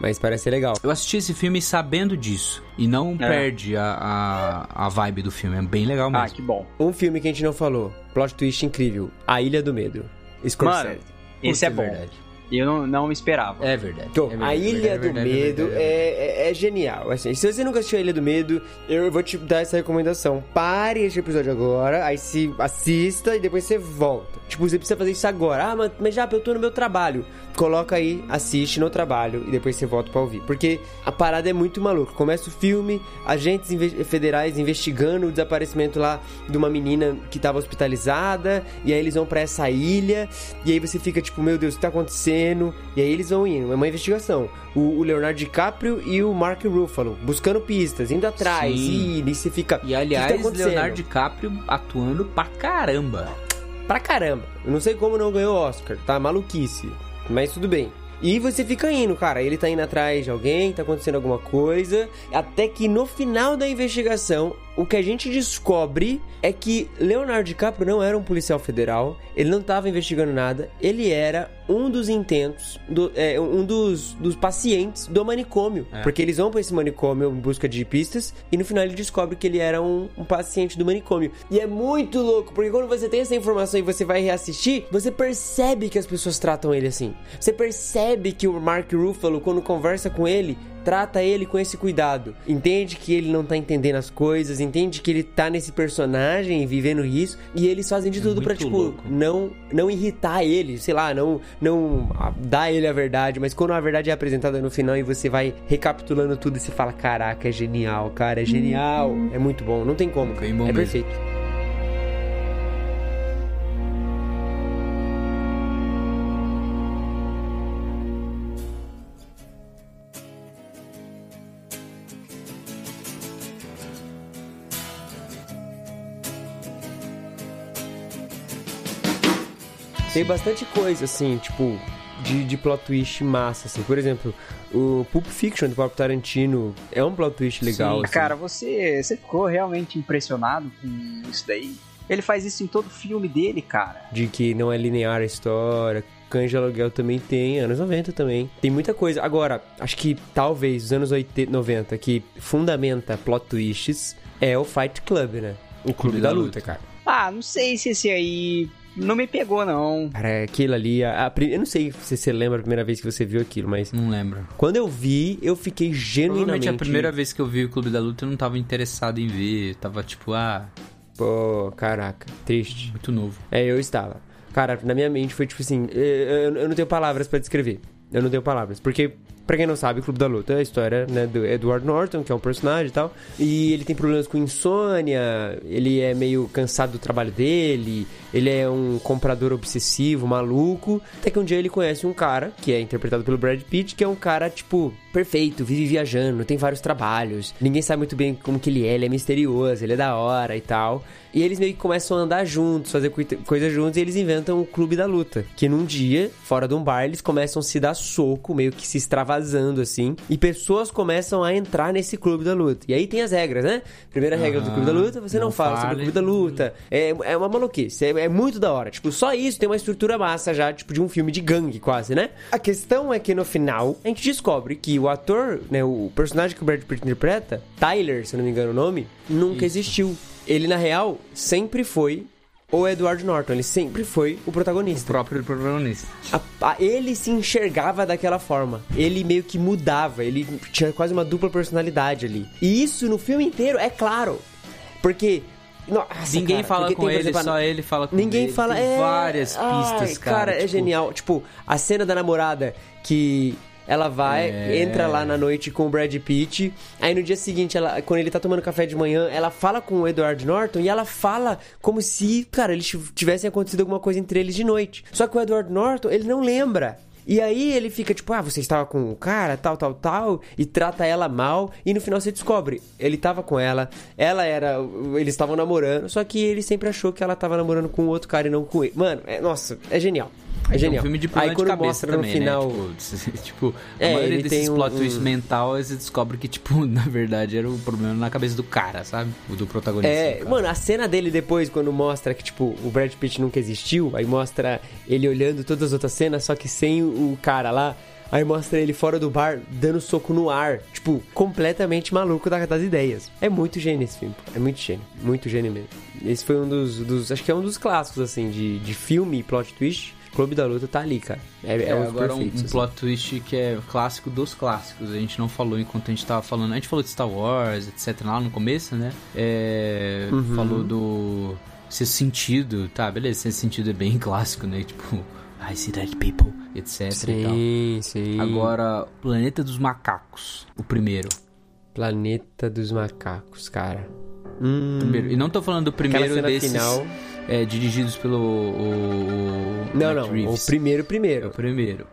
Mas parece ser legal. Eu assisti esse filme sabendo disso. E não É. perde a, a, a vibe do filme. É bem legal Ah, mesmo. que bom. Um filme que a gente não falou. Plot twist incrível. A Ilha do Medo. Scorsese. Mano, esse é bom. verdade. E eu não, não me esperava. É verdade. Então, é verdade, a Ilha verdade, do verdade, Medo verdade, é, é, é genial. Assim, se você nunca assistiu a Ilha do Medo, eu vou te dar essa recomendação. Pare este episódio agora, aí se assista e depois você volta. Tipo, você precisa fazer isso agora. Ah, mas, mas já eu tô no meu trabalho. Coloca aí, assiste no trabalho e depois você volta pra ouvir. Porque a parada é muito maluca. Começa o filme, agentes inve- federais investigando o desaparecimento lá de uma menina que tava hospitalizada. E aí eles vão pra essa ilha. E aí você fica tipo, meu Deus, o que tá acontecendo? E aí eles vão indo. É uma investigação. O, o Leonardo DiCaprio e o Mark Ruffalo buscando pistas, indo atrás. Sim. E, e você fica. E "O que aliás, tá acontecendo?" Leonardo DiCaprio atuando pra caramba. pra caramba. Eu não sei como não ganhou o Oscar, tá? Maluquice. Mas tudo bem. E você fica indo, cara. Ele tá indo atrás de alguém, tá acontecendo alguma coisa. Até que no final da investigação, o que a gente descobre é que Leonardo DiCaprio não era um policial federal, ele não estava investigando nada, ele era um dos intentos, do, é, um dos, dos pacientes do manicômio. É. Porque eles vão pra esse manicômio em busca de pistas e no final ele descobre que ele era um, um paciente do manicômio. E é muito louco, porque quando você tem essa informação e você vai reassistir, você percebe que as pessoas tratam ele assim. Você percebe que o Mark Ruffalo, quando conversa com ele, trata ele com esse cuidado. Entende que ele não tá entendendo as coisas, entende que ele tá nesse personagem vivendo isso, e eles fazem de tudo muito pra, tipo, louco. não não irritar ele, sei lá, não não dar ele a verdade, mas quando a verdade é apresentada no final e você vai recapitulando tudo e você fala, caraca, é genial, cara, é genial, é muito bom, não tem como, cara. Bem bom é mesmo. perfeito. Tem bastante coisa, assim, tipo, de, de plot twist massa, assim. Por exemplo, o Pulp Fiction do próprio Tarantino é um plot twist legal, Sim, assim. Cara, você, você ficou realmente impressionado com isso daí? Ele faz isso em todo filme dele, cara. De que não é linear a história. Cães de Aluguel também tem, anos 90 também. Tem muita coisa. Agora, acho que talvez os anos 80, 90 que fundamenta plot twists é o Fight Club, né? O Clube, da, luta, cara. Ah, não sei se esse aí não me pegou, não. Cara, aquilo ali, a, a eu não sei se você lembra a primeira vez que você viu aquilo, mas Não lembro. quando eu vi, eu fiquei genuinamente... A primeira vez que eu vi o Clube da Luta eu não tava interessado em ver. Eu tava tipo, ah, Pô, caraca, triste. muito novo. É, eu estava. Cara, na minha mente foi tipo assim, eh, eu, eu não tenho palavras pra descrever. Eu não tenho palavras, porque Pra quem não sabe, Clube da Luta é a história né, do Edward Norton, que é um personagem e tal. E ele tem problemas com insônia, ele é meio cansado do trabalho dele, ele é um comprador obsessivo, maluco. Até que um dia ele conhece um cara, que é interpretado pelo Brad Pitt, que é um cara, tipo, perfeito, vive viajando, tem vários trabalhos. Ninguém sabe muito bem como que ele é, ele é misterioso, ele é da hora e tal. E eles meio que começam a andar juntos, fazer coi- coisas juntos, e eles inventam o Clube da Luta. Que num dia, fora de um bar, eles começam a se dar soco, meio que se extravasando assim. E pessoas começam a entrar nesse Clube da Luta. E aí tem as regras, né? Primeira regra do Clube da Luta, você não, não fala sobre o fale. Clube da Luta. É, é uma maluquice, é, é muito da hora. Tipo, só isso tem uma estrutura massa já, tipo, de um filme de gangue quase, né? A questão é que no final, a gente descobre que o ator, né, o personagem que o Brad Pitt interpreta, Tyler, se eu não me engano o nome, nunca existiu. Ele, na real, sempre foi o Edward Norton, ele sempre foi o O protagonista. próprio protagonista. A- a- ele se enxergava daquela forma. Ele meio que mudava. Ele tinha quase uma dupla personalidade ali. E isso no filme inteiro é claro. Porque. Nossa, Ninguém cara, fala com tem, ele, exemplo, só ele fala com Ninguém ele. fala. Tem é... várias pistas, Ai, cara. é tipo, genial. Tipo, a cena da namorada que. Ela vai, É. entra lá na noite com o Brad Pitt. Aí no dia seguinte, ela, quando ele tá tomando café de manhã, ela fala com o Edward Norton e ela fala como se, cara, eles tivessem acontecido alguma coisa entre eles de noite. Só que o Edward Norton, ele não lembra. E aí ele fica tipo, ah, você estava com o cara, tal, tal, tal, e trata ela mal, e no final você descobre, ele tava com ela, ela era, eles estavam namorando, só que ele sempre achou que ela tava namorando com outro cara e não com ele. Mano, é, nossa, é genial. É É genial. um filme de aí plano de quando cabeça mostra também, no final, né? Tipo, *laughs* tipo, a É, maioria ele desses tem um- plot twist um- mental, você descobre que, tipo, *laughs* na verdade era o problema na cabeça do cara, sabe? O do protagonista. É, mano, a cena dele depois, quando mostra que, tipo, o Brad Pitt nunca existiu, aí mostra ele olhando todas as outras cenas, só que sem o cara lá. Aí mostra ele fora do bar, dando soco no ar. Tipo, completamente maluco da- das ideias. É muito gênio esse filme. É muito gênio. Muito gênio mesmo. Esse foi um dos. dos- acho que é um dos clássicos, assim, de, de filme e plot twist. Clube da Luta tá ali, cara. É, é, É, um agora um, perfeitos. um assim. plot twist que é clássico dos clássicos. A gente não falou enquanto a gente tava falando. A gente falou de Star Wars, etc. lá no começo, né? É, Uhum. Falou do Sexto Sentido. Tá, beleza. Sexto Sentido é bem *laughs* clássico, né? Tipo, I see dead people, etc. Sim, sim. Agora, Planeta dos Macacos. O primeiro. Planeta dos Macacos, cara. Hum, primeiro. E não tô falando do aquela primeiro cena desses final. É, dirigidos pelo o, o Não, Matt não. Reeves. O primeiro, É o primeiro.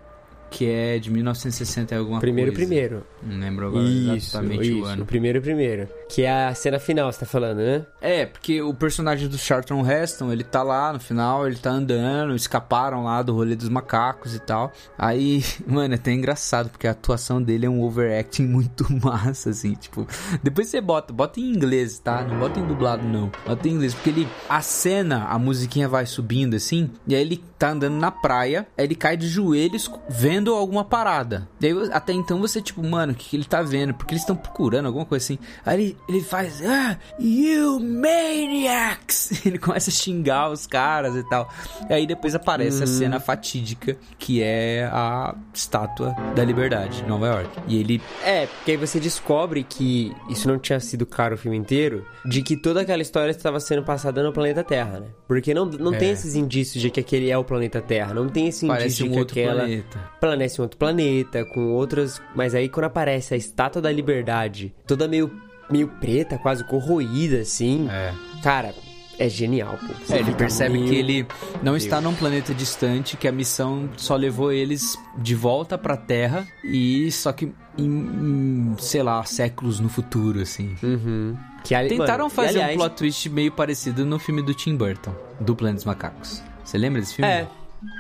Primeiro. que é de 1960 e alguma Primeiro, coisa. primeiro. Não lembro agora Isso, exatamente isso. o ano. O primeiro, primeiro. Que é a cena final, você tá falando, né? É, porque o personagem do Charlton Heston, ele tá lá no final, ele tá andando, escaparam lá do rolê dos macacos e tal. Aí, *laughs* mano, é até engraçado, porque a atuação dele é um overacting muito *laughs* massa, assim, tipo... Depois você bota, bota em inglês, tá? Não bota em dublado, não. Bota em inglês, porque ele... A cena, a musiquinha vai subindo, assim, e aí ele tá andando na praia, aí ele cai de joelhos vendo alguma parada. Daí, até então, você, tipo, mano, o que, que ele tá vendo? Porque eles estão procurando alguma coisa assim. Aí ele, ele faz, ah, you maniacs! *laughs* Ele começa a xingar os caras e tal. E aí depois aparece a cena fatídica, que é a estátua da liberdade, Nova York. E ele É, porque aí você descobre que isso não tinha sido caro o filme inteiro, de que toda aquela história estava sendo passada no planeta Terra, né? Porque não, não É. tem esses indícios de que aquele é o planeta Terra, não tem esse parece indício um de que aquela planeta. Planeta um outro planeta, com outras. Mas aí quando aparece a estátua da liberdade, toda meio, meio preta, quase corroída, assim. É. Cara, é genial, pô. É, ele percebe que ele não está num planeta distante, que a missão só levou eles de volta pra Terra e só que em, em, sei lá, séculos no futuro, assim. Uhum. Que, ali- Tentaram mano, fazer aliás, um plot twist meio parecido no filme do Tim Burton, do Planeta dos Macacos. Você lembra desse filme? É.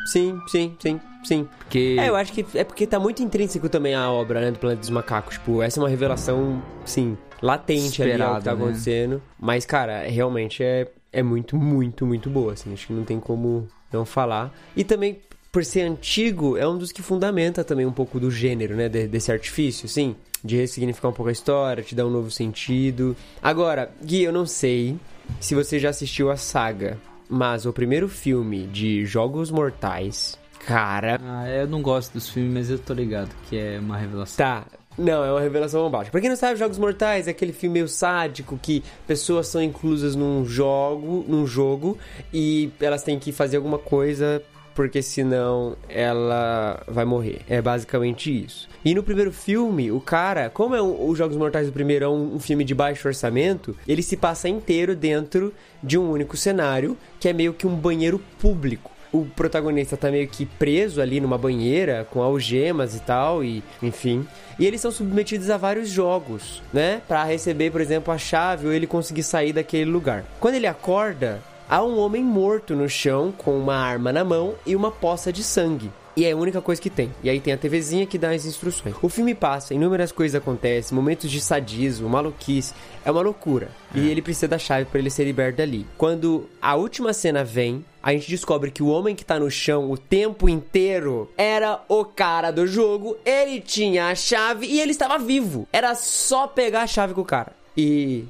Sim, sim, sim, sim. Porque É, eu acho que é porque tá muito intrínseco também a obra, né, do Planeta dos Macacos. Tipo, essa é uma revelação, sim, latente ali ao que tá né? acontecendo. Mas, cara, realmente é, é muito, muito, muito boa, assim. Acho que não tem como não falar. E também, por ser antigo, é um dos que fundamenta também um pouco do gênero, né, de- desse artifício, sim. De ressignificar um pouco a história, te dar um novo sentido. Agora, Gui, eu não sei se você já assistiu a saga, mas o primeiro filme de Jogos Mortais, cara, Ah, eu não gosto dos filmes, mas eu tô ligado que é uma revelação. Tá. Não, é uma revelação bombástica. Pra quem não sabe, Jogos Mortais é aquele filme meio sádico que pessoas são inclusas num jogo, num jogo e elas têm que fazer alguma coisa porque senão ela vai morrer. É basicamente isso. E no primeiro filme, o cara, como é um, os Jogos Mortais do primeiro é um, um filme de baixo orçamento, ele se passa inteiro dentro de um único cenário, que é meio que um banheiro público o protagonista tá meio que preso ali numa banheira com algemas e tal e enfim. E eles são submetidos a vários jogos, né? Pra receber, por exemplo, a chave ou ele conseguir sair daquele lugar. Quando ele acorda, há um homem morto no chão com uma arma na mão e uma poça de sangue. E é a única coisa que tem. E aí tem a TVzinha que dá as instruções. O filme passa, inúmeras coisas acontecem, momentos de sadismo, maluquice. É uma loucura. E ele precisa da chave para ele ser liberto dali. Quando a última cena vem, a gente descobre que o homem que tá no chão o tempo inteiro era o cara do jogo. Ele tinha a chave e ele estava vivo. Era só pegar a chave com o cara. E.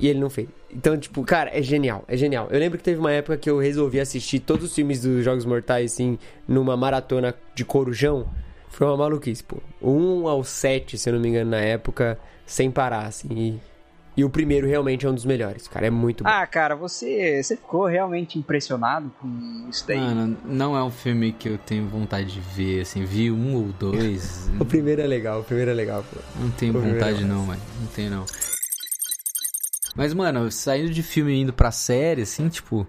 E ele não fez. Então, tipo, cara, é genial, é genial. Eu lembro que teve uma época que eu resolvi assistir todos os filmes dos Jogos Mortais, assim, numa maratona de corujão. Foi uma maluquice, pô. Um ao sete, se eu não me engano, na época, sem parar, assim. E, e o primeiro realmente é um dos melhores, cara. É muito bom. Ah, cara, você, você ficou realmente impressionado com isso daí? Mano, não é um filme que eu tenho vontade de ver, assim, vi um ou dois. *laughs* O primeiro é legal, o primeiro é legal, pô. Não tenho primeiro vontade é não, mano. Não tenho não. Mas, mano, saindo de filme e indo pra série, assim, tipo...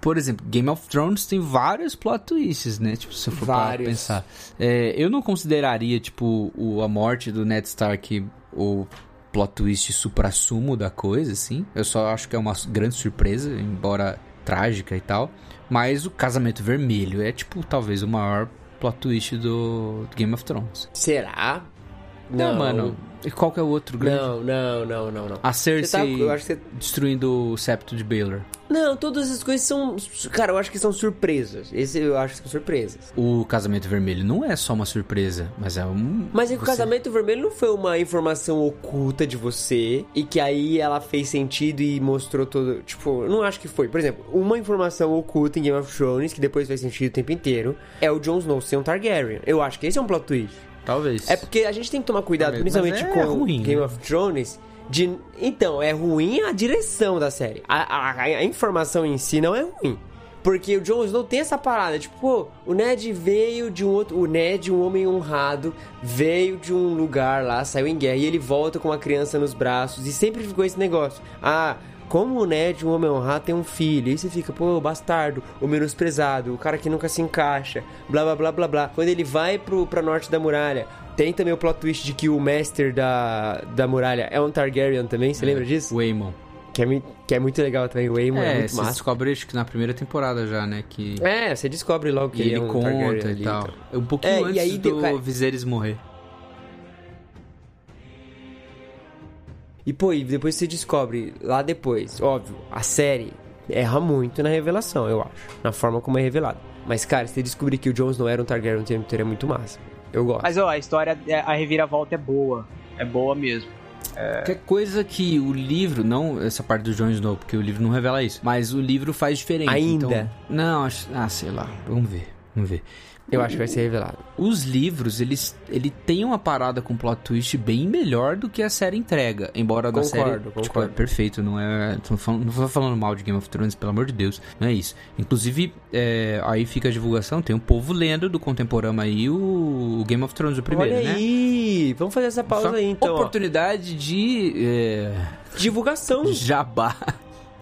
Por exemplo, Game of Thrones tem vários plot twists, né? Tipo, se eu for Vários. pensar. É, eu não consideraria, tipo, o, a morte do Ned Stark o plot twist supra-sumo da coisa, assim. Eu só acho que é uma grande surpresa, embora trágica e tal. Mas o Casamento Vermelho é, tipo, talvez o maior plot twist do, do Game of Thrones. Será? Não, mano. E qual que é o outro grande? Não, não, não, não, não. A tá- Cersei que você destruindo o septo de Baelor. Não, todas essas coisas são. Cara, eu acho que são surpresas. Esse eu acho que são surpresas. O casamento vermelho não é só uma surpresa, mas é um. Mas é que o você- casamento vermelho não foi uma informação oculta de você e que aí ela fez sentido e mostrou todo. Tipo, não acho que foi. Por exemplo, uma informação oculta em Game of Thrones que depois fez sentido o tempo inteiro é o Jon Snow ser um Targaryen. Eu acho que esse é um plot twist. Talvez. É porque a gente tem que tomar cuidado, Mas principalmente é com ruim, Game né? of Thrones. De... Então, é ruim a direção da série. A, a- a informação em si não é ruim. Porque o Jon Snow tem essa parada, tipo, pô, o Ned veio de um outro. O Ned, um homem honrado, veio de um lugar lá, saiu em guerra e ele volta com uma criança nos braços. E sempre ficou esse negócio. Ah, como o Ned, um homem honrado, tem um filho. E você fica, pô, o bastardo, o menosprezado, o cara que nunca se encaixa, blá blá blá blá blá. Quando ele vai pro, pra norte da muralha, tem também o plot twist de que o Master da, da muralha é um Targaryen também, você lembra disso? O Aemon. Que é, que é muito legal também, o Aemon é, É, muito você massa. descobre acho que na primeira temporada já, né? Que É, você descobre logo que e ele é um conta Targaryen e ali, tal. então. É um pouquinho É, e antes aí do cara- Viserys morrer. E pô, e depois você descobre, lá depois, óbvio, a série erra muito na revelação, eu acho. Na forma como é revelado. Mas, cara, você descobrir que o Jon Snow era um Targaryen o tempo inteiro é muito massa. Eu gosto. Mas ó, a história, é- a reviravolta é boa. É boa mesmo. Qualquer coisa que o livro, não essa parte do Jon Snow, porque o livro não revela isso, mas o livro faz diferente. Ainda? Então, não, acho, ah, sei lá, vamos ver, vamos ver. Eu acho que vai ser revelado. Os livros, eles ele tem uma parada com plot twist bem melhor do que a série entrega. Embora Concordo, série. Tipo, concordo. é perfeito, não é. Não tô falando mal de Game of Thrones, pelo amor de Deus. Não é isso. Inclusive, é, aí fica a divulgação, tem um povo lendo do contemporâneo aí o, o Game of Thrones, o primeiro, Olha né? aí! Vamos fazer essa pausa Só aí, então. ó. Oportunidade de. É, Divulgação. jabá. *laughs*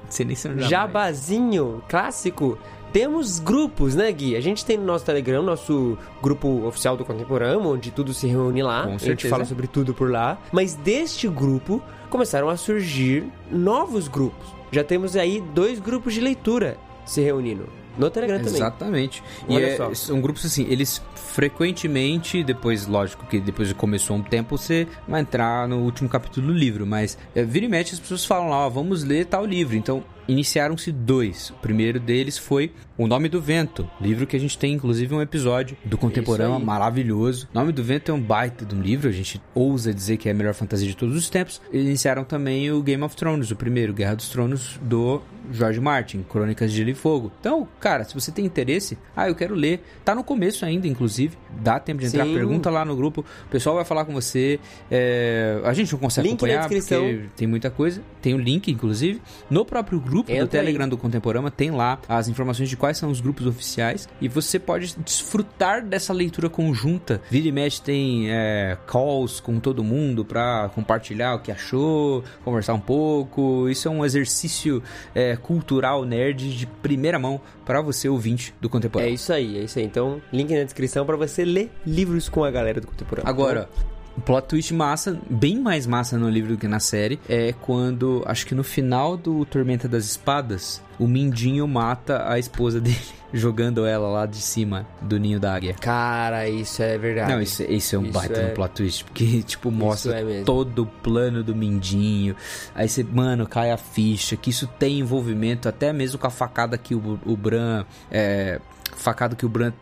Não sei nem se é um jabá. Jabazinho, clássico. Temos grupos, né, Gui? A gente tem no nosso Telegram, nosso grupo oficial do Contemporâneo, onde tudo se reúne lá. Com a gente fala sobre tudo por lá. Mas deste grupo começaram a surgir novos grupos. Já temos aí dois grupos de leitura se reunindo. No Telegram também. Exatamente. E Olha é- só. são grupos assim, eles frequentemente, depois, lógico que depois que começou um tempo, você vai entrar no último capítulo do livro, mas é, vira e mexe as pessoas falam lá, ó, vamos ler tal livro. Então, iniciaram-se dois. O primeiro deles foi O Nome do Vento, livro que a gente tem inclusive um episódio do contemporâneo maravilhoso. O Nome do Vento é um baita de um livro, a gente ousa dizer que é a melhor fantasia de todos os tempos. Iniciaram também o Game of Thrones, o primeiro, Guerra dos Tronos do George Martin, Crônicas de Gelo e Fogo. Então, cara, se você tem interesse, ah, eu quero ler. Tá no começo ainda, inclusive. Dá tempo de entrar, Sim. pergunta lá no grupo. O pessoal vai falar com você. É, A gente não consegue Link acompanhar porque tem muita coisa. Tem o link, inclusive. No próprio grupo do Entra Telegram do Contemporâneo tem lá as informações de quais são os grupos oficiais. E você pode desfrutar dessa leitura conjunta. Vira e mexe tem é, calls com todo mundo pra compartilhar o que achou, conversar um pouco. Isso é um exercício é, cultural nerd de primeira mão para você ouvinte do É Contemporâneo. isso aí, é isso aí. Então, link na descrição pra você ler livros com a galera do Contemporâneo. Agora, um plot twist massa, bem mais massa no livro do que na série, é quando, acho que no final do Tormenta das Espadas, o Mindinho mata a esposa *laughs* dele, jogando ela lá de cima do ninho da águia. Cara, isso é verdade. Não, isso, isso é um Isso baita é- no plot twist, porque, *laughs* tipo, mostra é todo o plano do Mindinho. Aí você, mano, cai a ficha, que isso tem envolvimento até mesmo com a facada que o, o Bran. É, facada que o Bran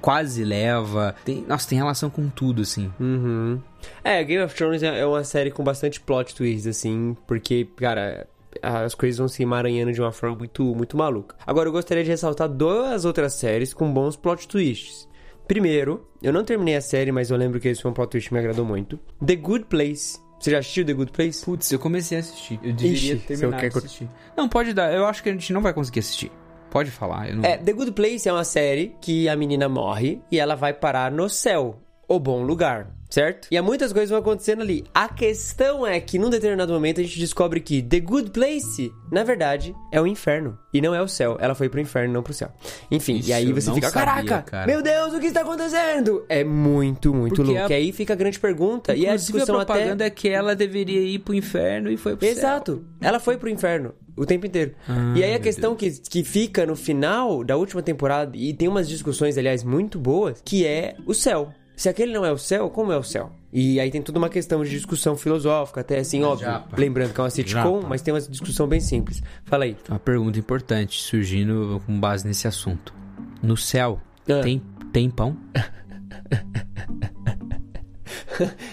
quase leva. Tem, nossa, tem relação com tudo, assim. Uhum. É, Game of Thrones é é uma série com bastante plot twist, assim, porque, cara, as coisas vão se emaranhando de uma forma muito, muito maluca. Agora, eu gostaria de ressaltar duas outras séries com bons plot twists. Primeiro, eu não terminei a série, mas eu lembro que esse foi um plot twist que me agradou muito. The Good Place. Você já assistiu The Good Place? Putz, eu comecei a assistir. Eu deveria Ixi, terminar de assistir. Não, pode dar. Eu acho que a gente não vai conseguir assistir. Pode falar. Não... É, The Good Place é uma série que a menina morre e ela vai parar no céu, o bom lugar, certo? E há muitas coisas vão acontecendo ali. A questão é que num determinado momento a gente descobre que The Good Place, na verdade, é o inferno e não é o céu. Ela foi pro inferno, não pro céu. Enfim, Isso e aí você fica, sabia, caraca, cara." meu Deus, o que está acontecendo? É muito, muito Porque louco. a- E aí fica a grande pergunta e a Inclusive, discussão a até propaganda é que ela deveria ir pro inferno e foi pro céu. Exato. Ela foi pro inferno o tempo inteiro. Ah, e aí a meu questão que, que fica no final da última temporada, e tem umas discussões, aliás, muito boas, que é o céu. Se aquele não é o céu, como é o céu? E aí tem toda uma questão de discussão filosófica, até assim, óbvio. Japa. Lembrando que é uma sitcom, Japa. mas tem uma discussão bem simples. Fala aí. Uma pergunta importante surgindo com base nesse assunto. No céu, Ah. tem, tem pão? *laughs*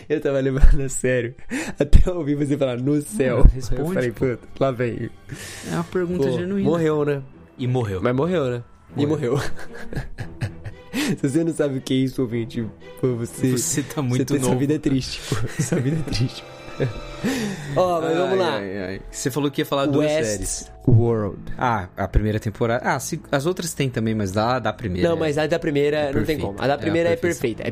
Eu tava levando a sério. Até ouvi você falar no céu. responde, eu falei, puta, lá vem. É uma pergunta Pô, genuína. morreu, né? E morreu. Mas morreu, né? E morreu. *laughs* *laughs* Se você não sabe o que é isso, ouvinte, pô, você. Você tá muito você tem- *laughs* Sua vida é triste, pô. Sua vida é triste. Ó, mas vamos Ai, lá. ai, ai. Você falou que ia falar duas West séries. World. Ah, a primeira temporada. Ah, se- as outras tem também, mas da, da primeira. Não, mas a da primeira É não tem perfeita. como. A da É primeira é, perfeição. perfeita. É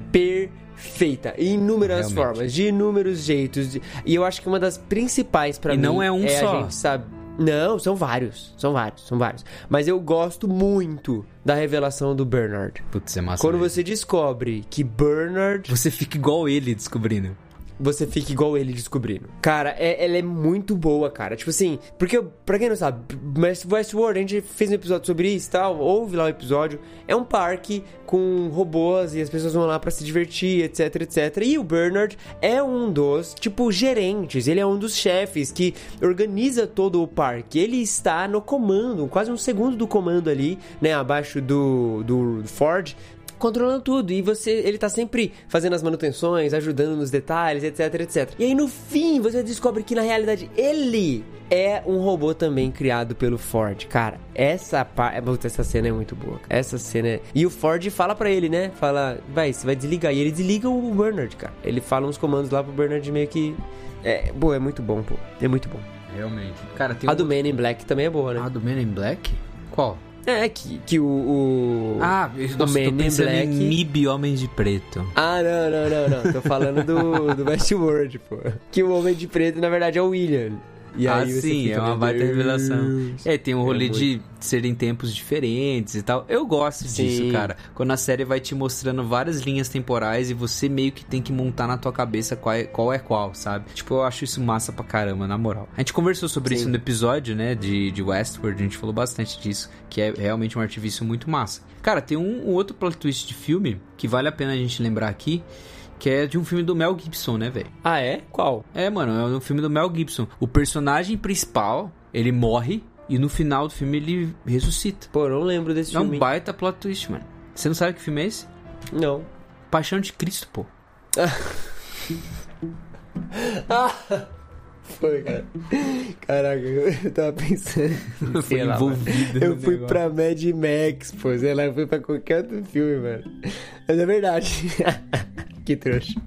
perfeita. Em inúmeras Realmente. formas, de inúmeros jeitos. de- E eu acho que uma das principais pra E mim não é um só. a gente sabe. Não, são vários. São vários, são vários. Mas eu gosto muito da revelação do Bernard. Putz, é massa. Quando velho. você descobre que Bernard Você fica igual ele descobrindo. Você fica igual ele descobrindo. Cara, é- ela é muito boa, cara. Tipo assim, porque, pra quem não sabe, Westworld, a gente fez um episódio sobre isso e tal, ouve lá o episódio. É um parque com robôs e as pessoas vão lá pra se divertir, etc, etc. E o Bernard é um dos, tipo, gerentes, ele é um dos chefes que organiza todo o parque. Ele está no comando, quase um segundo do comando ali, né, abaixo do, do Ford controlando tudo. E você, ele tá sempre fazendo as manutenções, ajudando nos detalhes, etc, etc. E aí no fim você descobre que na realidade ele é um robô também criado pelo Ford. Cara, essa parte, essa cena é muito boa. Essa cena é... E o Ford fala pra ele, né? Fala, vai, você vai desligar. E ele desliga o Bernard, cara. Ele fala uns comandos lá pro Bernard meio que é, pô, é muito bom, pô. É muito bom. Realmente. Cara, tem A um- do Man in Black também é boa, né? Ah, do Men in Black? Qual? É, que, que o. o... Ah, o Man in Black. em MIB Homens de Preto. Ah, não, não, não, não. Tô falando do, do Westworld, pô. Que o Homem de Preto, na verdade, é o William. E ah, aí sim, é uma baita Deus. revelação. É, tem um É rolê muito. de serem tempos diferentes e tal. Eu gosto disso, Sim. cara. Quando a série vai te mostrando várias linhas temporais e você meio que tem que montar na tua cabeça qual é qual, é qual sabe? Tipo, eu acho isso massa pra caramba, na moral. A gente conversou sobre Sim. isso no episódio, né, de, de Westworld, a gente falou bastante disso, que é realmente um artifício muito massa. Cara, tem um, um outro plot twist de filme que vale a pena a gente lembrar aqui, que é de um filme do Mel Gibson, né, velho? Ah, é? Qual? É, mano, é um filme do Mel Gibson. O personagem principal, ele morre e no final do filme ele ressuscita. Pô, eu não lembro desse É um filme. baita plot twist, mano. Você não sabe que filme é esse? Não. Paixão de Cristo, pô. *laughs* Foi, cara. Caraca, *laughs* eu tava pensando. Foi sei lá, envolvido. Eu fui negócio. pra Mad Max, pô. Sei lá, eu fui pra qualquer outro filme, mano. Mas é verdade. *laughs* que trouxa.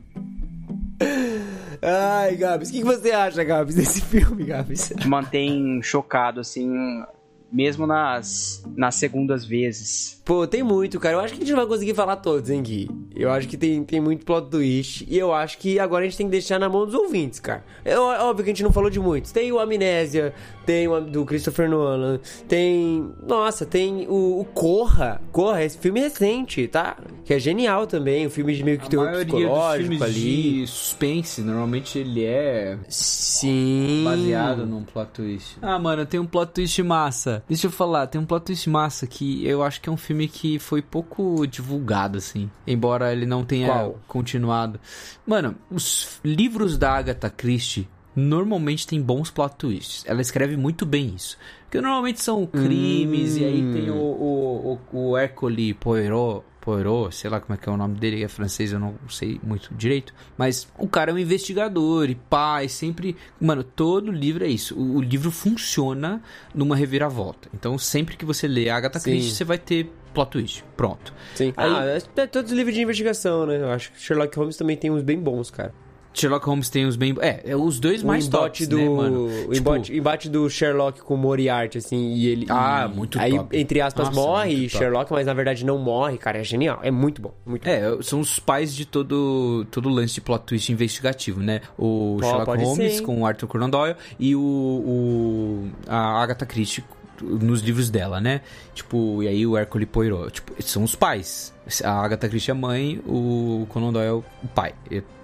Ai, Gabs, o que, que você acha, Gabs, desse filme, Gabs? Te mantém chocado, assim, mesmo nas, nas segundas vezes. Pô, tem muito, cara. Eu acho que a gente não vai conseguir falar todos, hein, Gui? Eu acho que tem, tem muito plot twist. E eu acho que agora a gente tem que deixar na mão dos ouvintes, cara. É óbvio que a gente não falou de muitos. Tem o Amnésia, tem o do Christopher Nolan, tem. Nossa, tem o, o Corra. Corra, esse filme recente, tá? Que é genial também. O filme de meio que A terror psicológico ali. de suspense, normalmente ele é Sim. baseado num plot twist. Ah, mano, tem um plot twist massa. Deixa eu falar, tem um plot twist massa que eu acho que é um filme que foi pouco divulgado, assim. Embora ele não tenha Qual? continuado. Mano, os livros da Agatha Christie normalmente tem bons plot twists. Ela escreve muito bem isso. Porque normalmente são crimes, e aí tem o, o, o, o Hercule Poirot. Poirot, sei lá como é que é o nome dele, é francês, eu não sei muito direito. Mas o cara é um investigador e pai, sempre. Mano, todo livro é isso. O, o livro funciona numa reviravolta. Então, sempre que você lê Agatha Sim. Christie, você vai ter plot twist. Pronto. Sim. Aí- Ah, é todos os livros de investigação, né? Eu acho que Sherlock Holmes também tem uns bem bons, cara. Sherlock Holmes tem os bem. É, é os dois o mais tops, do né, mano? o Tipo, embate, do Sherlock com o Moriarty assim e ele Ah, e- muito aí top. entre aspas Nossa, morre. Sherlock mas na verdade não morre cara é genial é muito bom muito bom. É, são os pais de todo todo lance de plot twist investigativo, né? O Pô, Sherlock Holmes ser, com o Arthur Conan Doyle e o, o a Agatha Christie nos livros dela, né? Tipo, e aí o Hercule Poirot, tipo, são os pais. A Agatha Christie é mãe, o Conan Doyle o pai.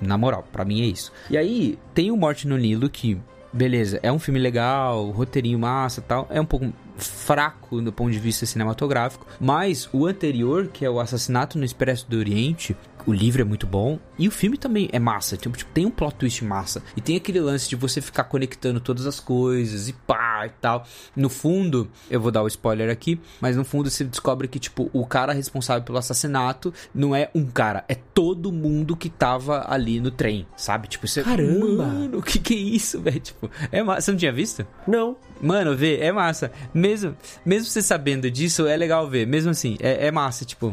Na moral, pra mim é isso. E aí tem o Morte no Nilo que Beleza, é um filme legal, roteirinho massa tal. É um pouco fraco do ponto de vista cinematográfico. Mas o anterior, que é o Assassinato no Expresso do Oriente, o livro é muito bom. E o filme também é massa. Tipo, tipo, tem um plot twist massa. E tem aquele lance de você ficar conectando todas as coisas e pá e tal. No fundo, eu vou dar o spoiler aqui, mas no fundo você descobre que, tipo, o cara responsável pelo assassinato não é um cara, é todo mundo que tava ali no trem, sabe? Tipo, você. Caramba! Mano, o que que é isso, *laughs* velho? Tipo, é massa. Você não tinha visto? Não. Mano, vê, é massa. Mesmo, mesmo você sabendo disso, é legal ver. Mesmo assim, é, é massa, tipo.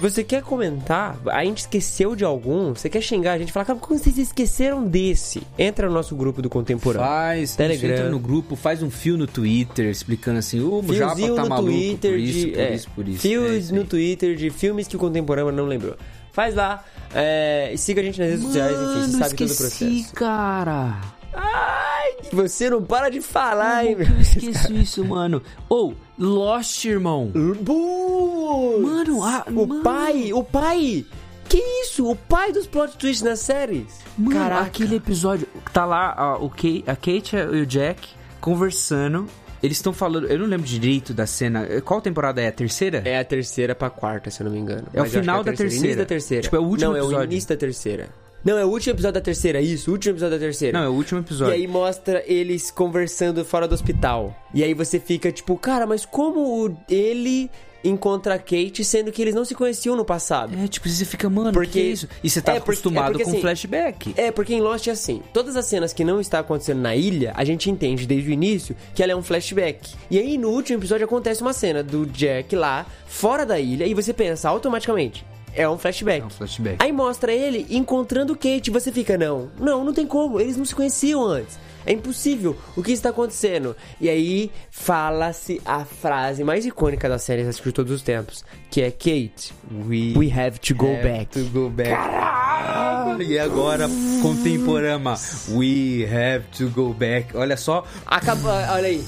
Você quer comentar? A gente esqueceu de algum? Você quer xingar a gente? Falar, cara, como vocês esqueceram desse? Entra no nosso grupo do Contemporâneo. Faz, Telegram. entra no grupo, faz um fio no Twitter explicando assim, o Japa Fiozinho tá no maluco Twitter por isso, de. por é, isso, por isso. Fios É no. Twitter de filmes que o Contemporâneo não lembrou. Faz lá. é, e siga a gente nas redes sociais, enfim, você sabe todo o processo. cara. Ai, você não para de falar, hein, eu esqueço *laughs* isso, mano? Ou, Lost, irmão. Bu! Mano, ah, o mano. pai, o pai. Que isso? O pai dos plot twists nas séries? Mano, Caraca. aquele episódio. Tá lá a, o Kate, a Kate e o Jack conversando. Eles estão falando. Eu não lembro direito da cena. Qual temporada é? A terceira? É a terceira pra quarta, se eu não me engano. É o Mas eu acho final que da a Início terceira. da terceira. Tipo, é o último Não, é o episódio. início da terceira. Não, é o último episódio da terceira, isso, o último episódio da terceira. Não, é o último E episódio. aí mostra eles conversando fora do hospital. E aí você fica tipo, cara, mas como ele encontra a Kate, sendo que eles não se conheciam no passado? É, tipo, você fica, mano, Porque- que é isso? E você tá É, porque- acostumado é porque, com assim, flashback. É, porque em Lost é assim, todas as cenas que não está acontecendo na ilha, a gente entende desde o início que ela é um flashback. E aí no último episódio acontece uma cena do Jack lá, fora da ilha, e você pensa automaticamente, é um flashback. É um flashback. Aí mostra ele encontrando Kate, e você fica, não, não, não tem como, eles não se conheciam antes. É impossível. O que está acontecendo? E aí fala-se a frase mais icônica da série, acho que de todos os tempos, que é Kate, we, we have to go Have back. to go back. E agora, contemporânea. We have to go back. Olha só. Acaba, olha aí.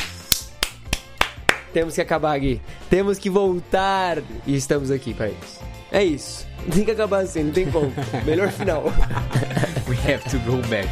Temos que acabar aqui. Temos que voltar. E estamos aqui para isso. É isso. Tem que acabar assim, não tem como. Melhor final. *laughs* We have to go back.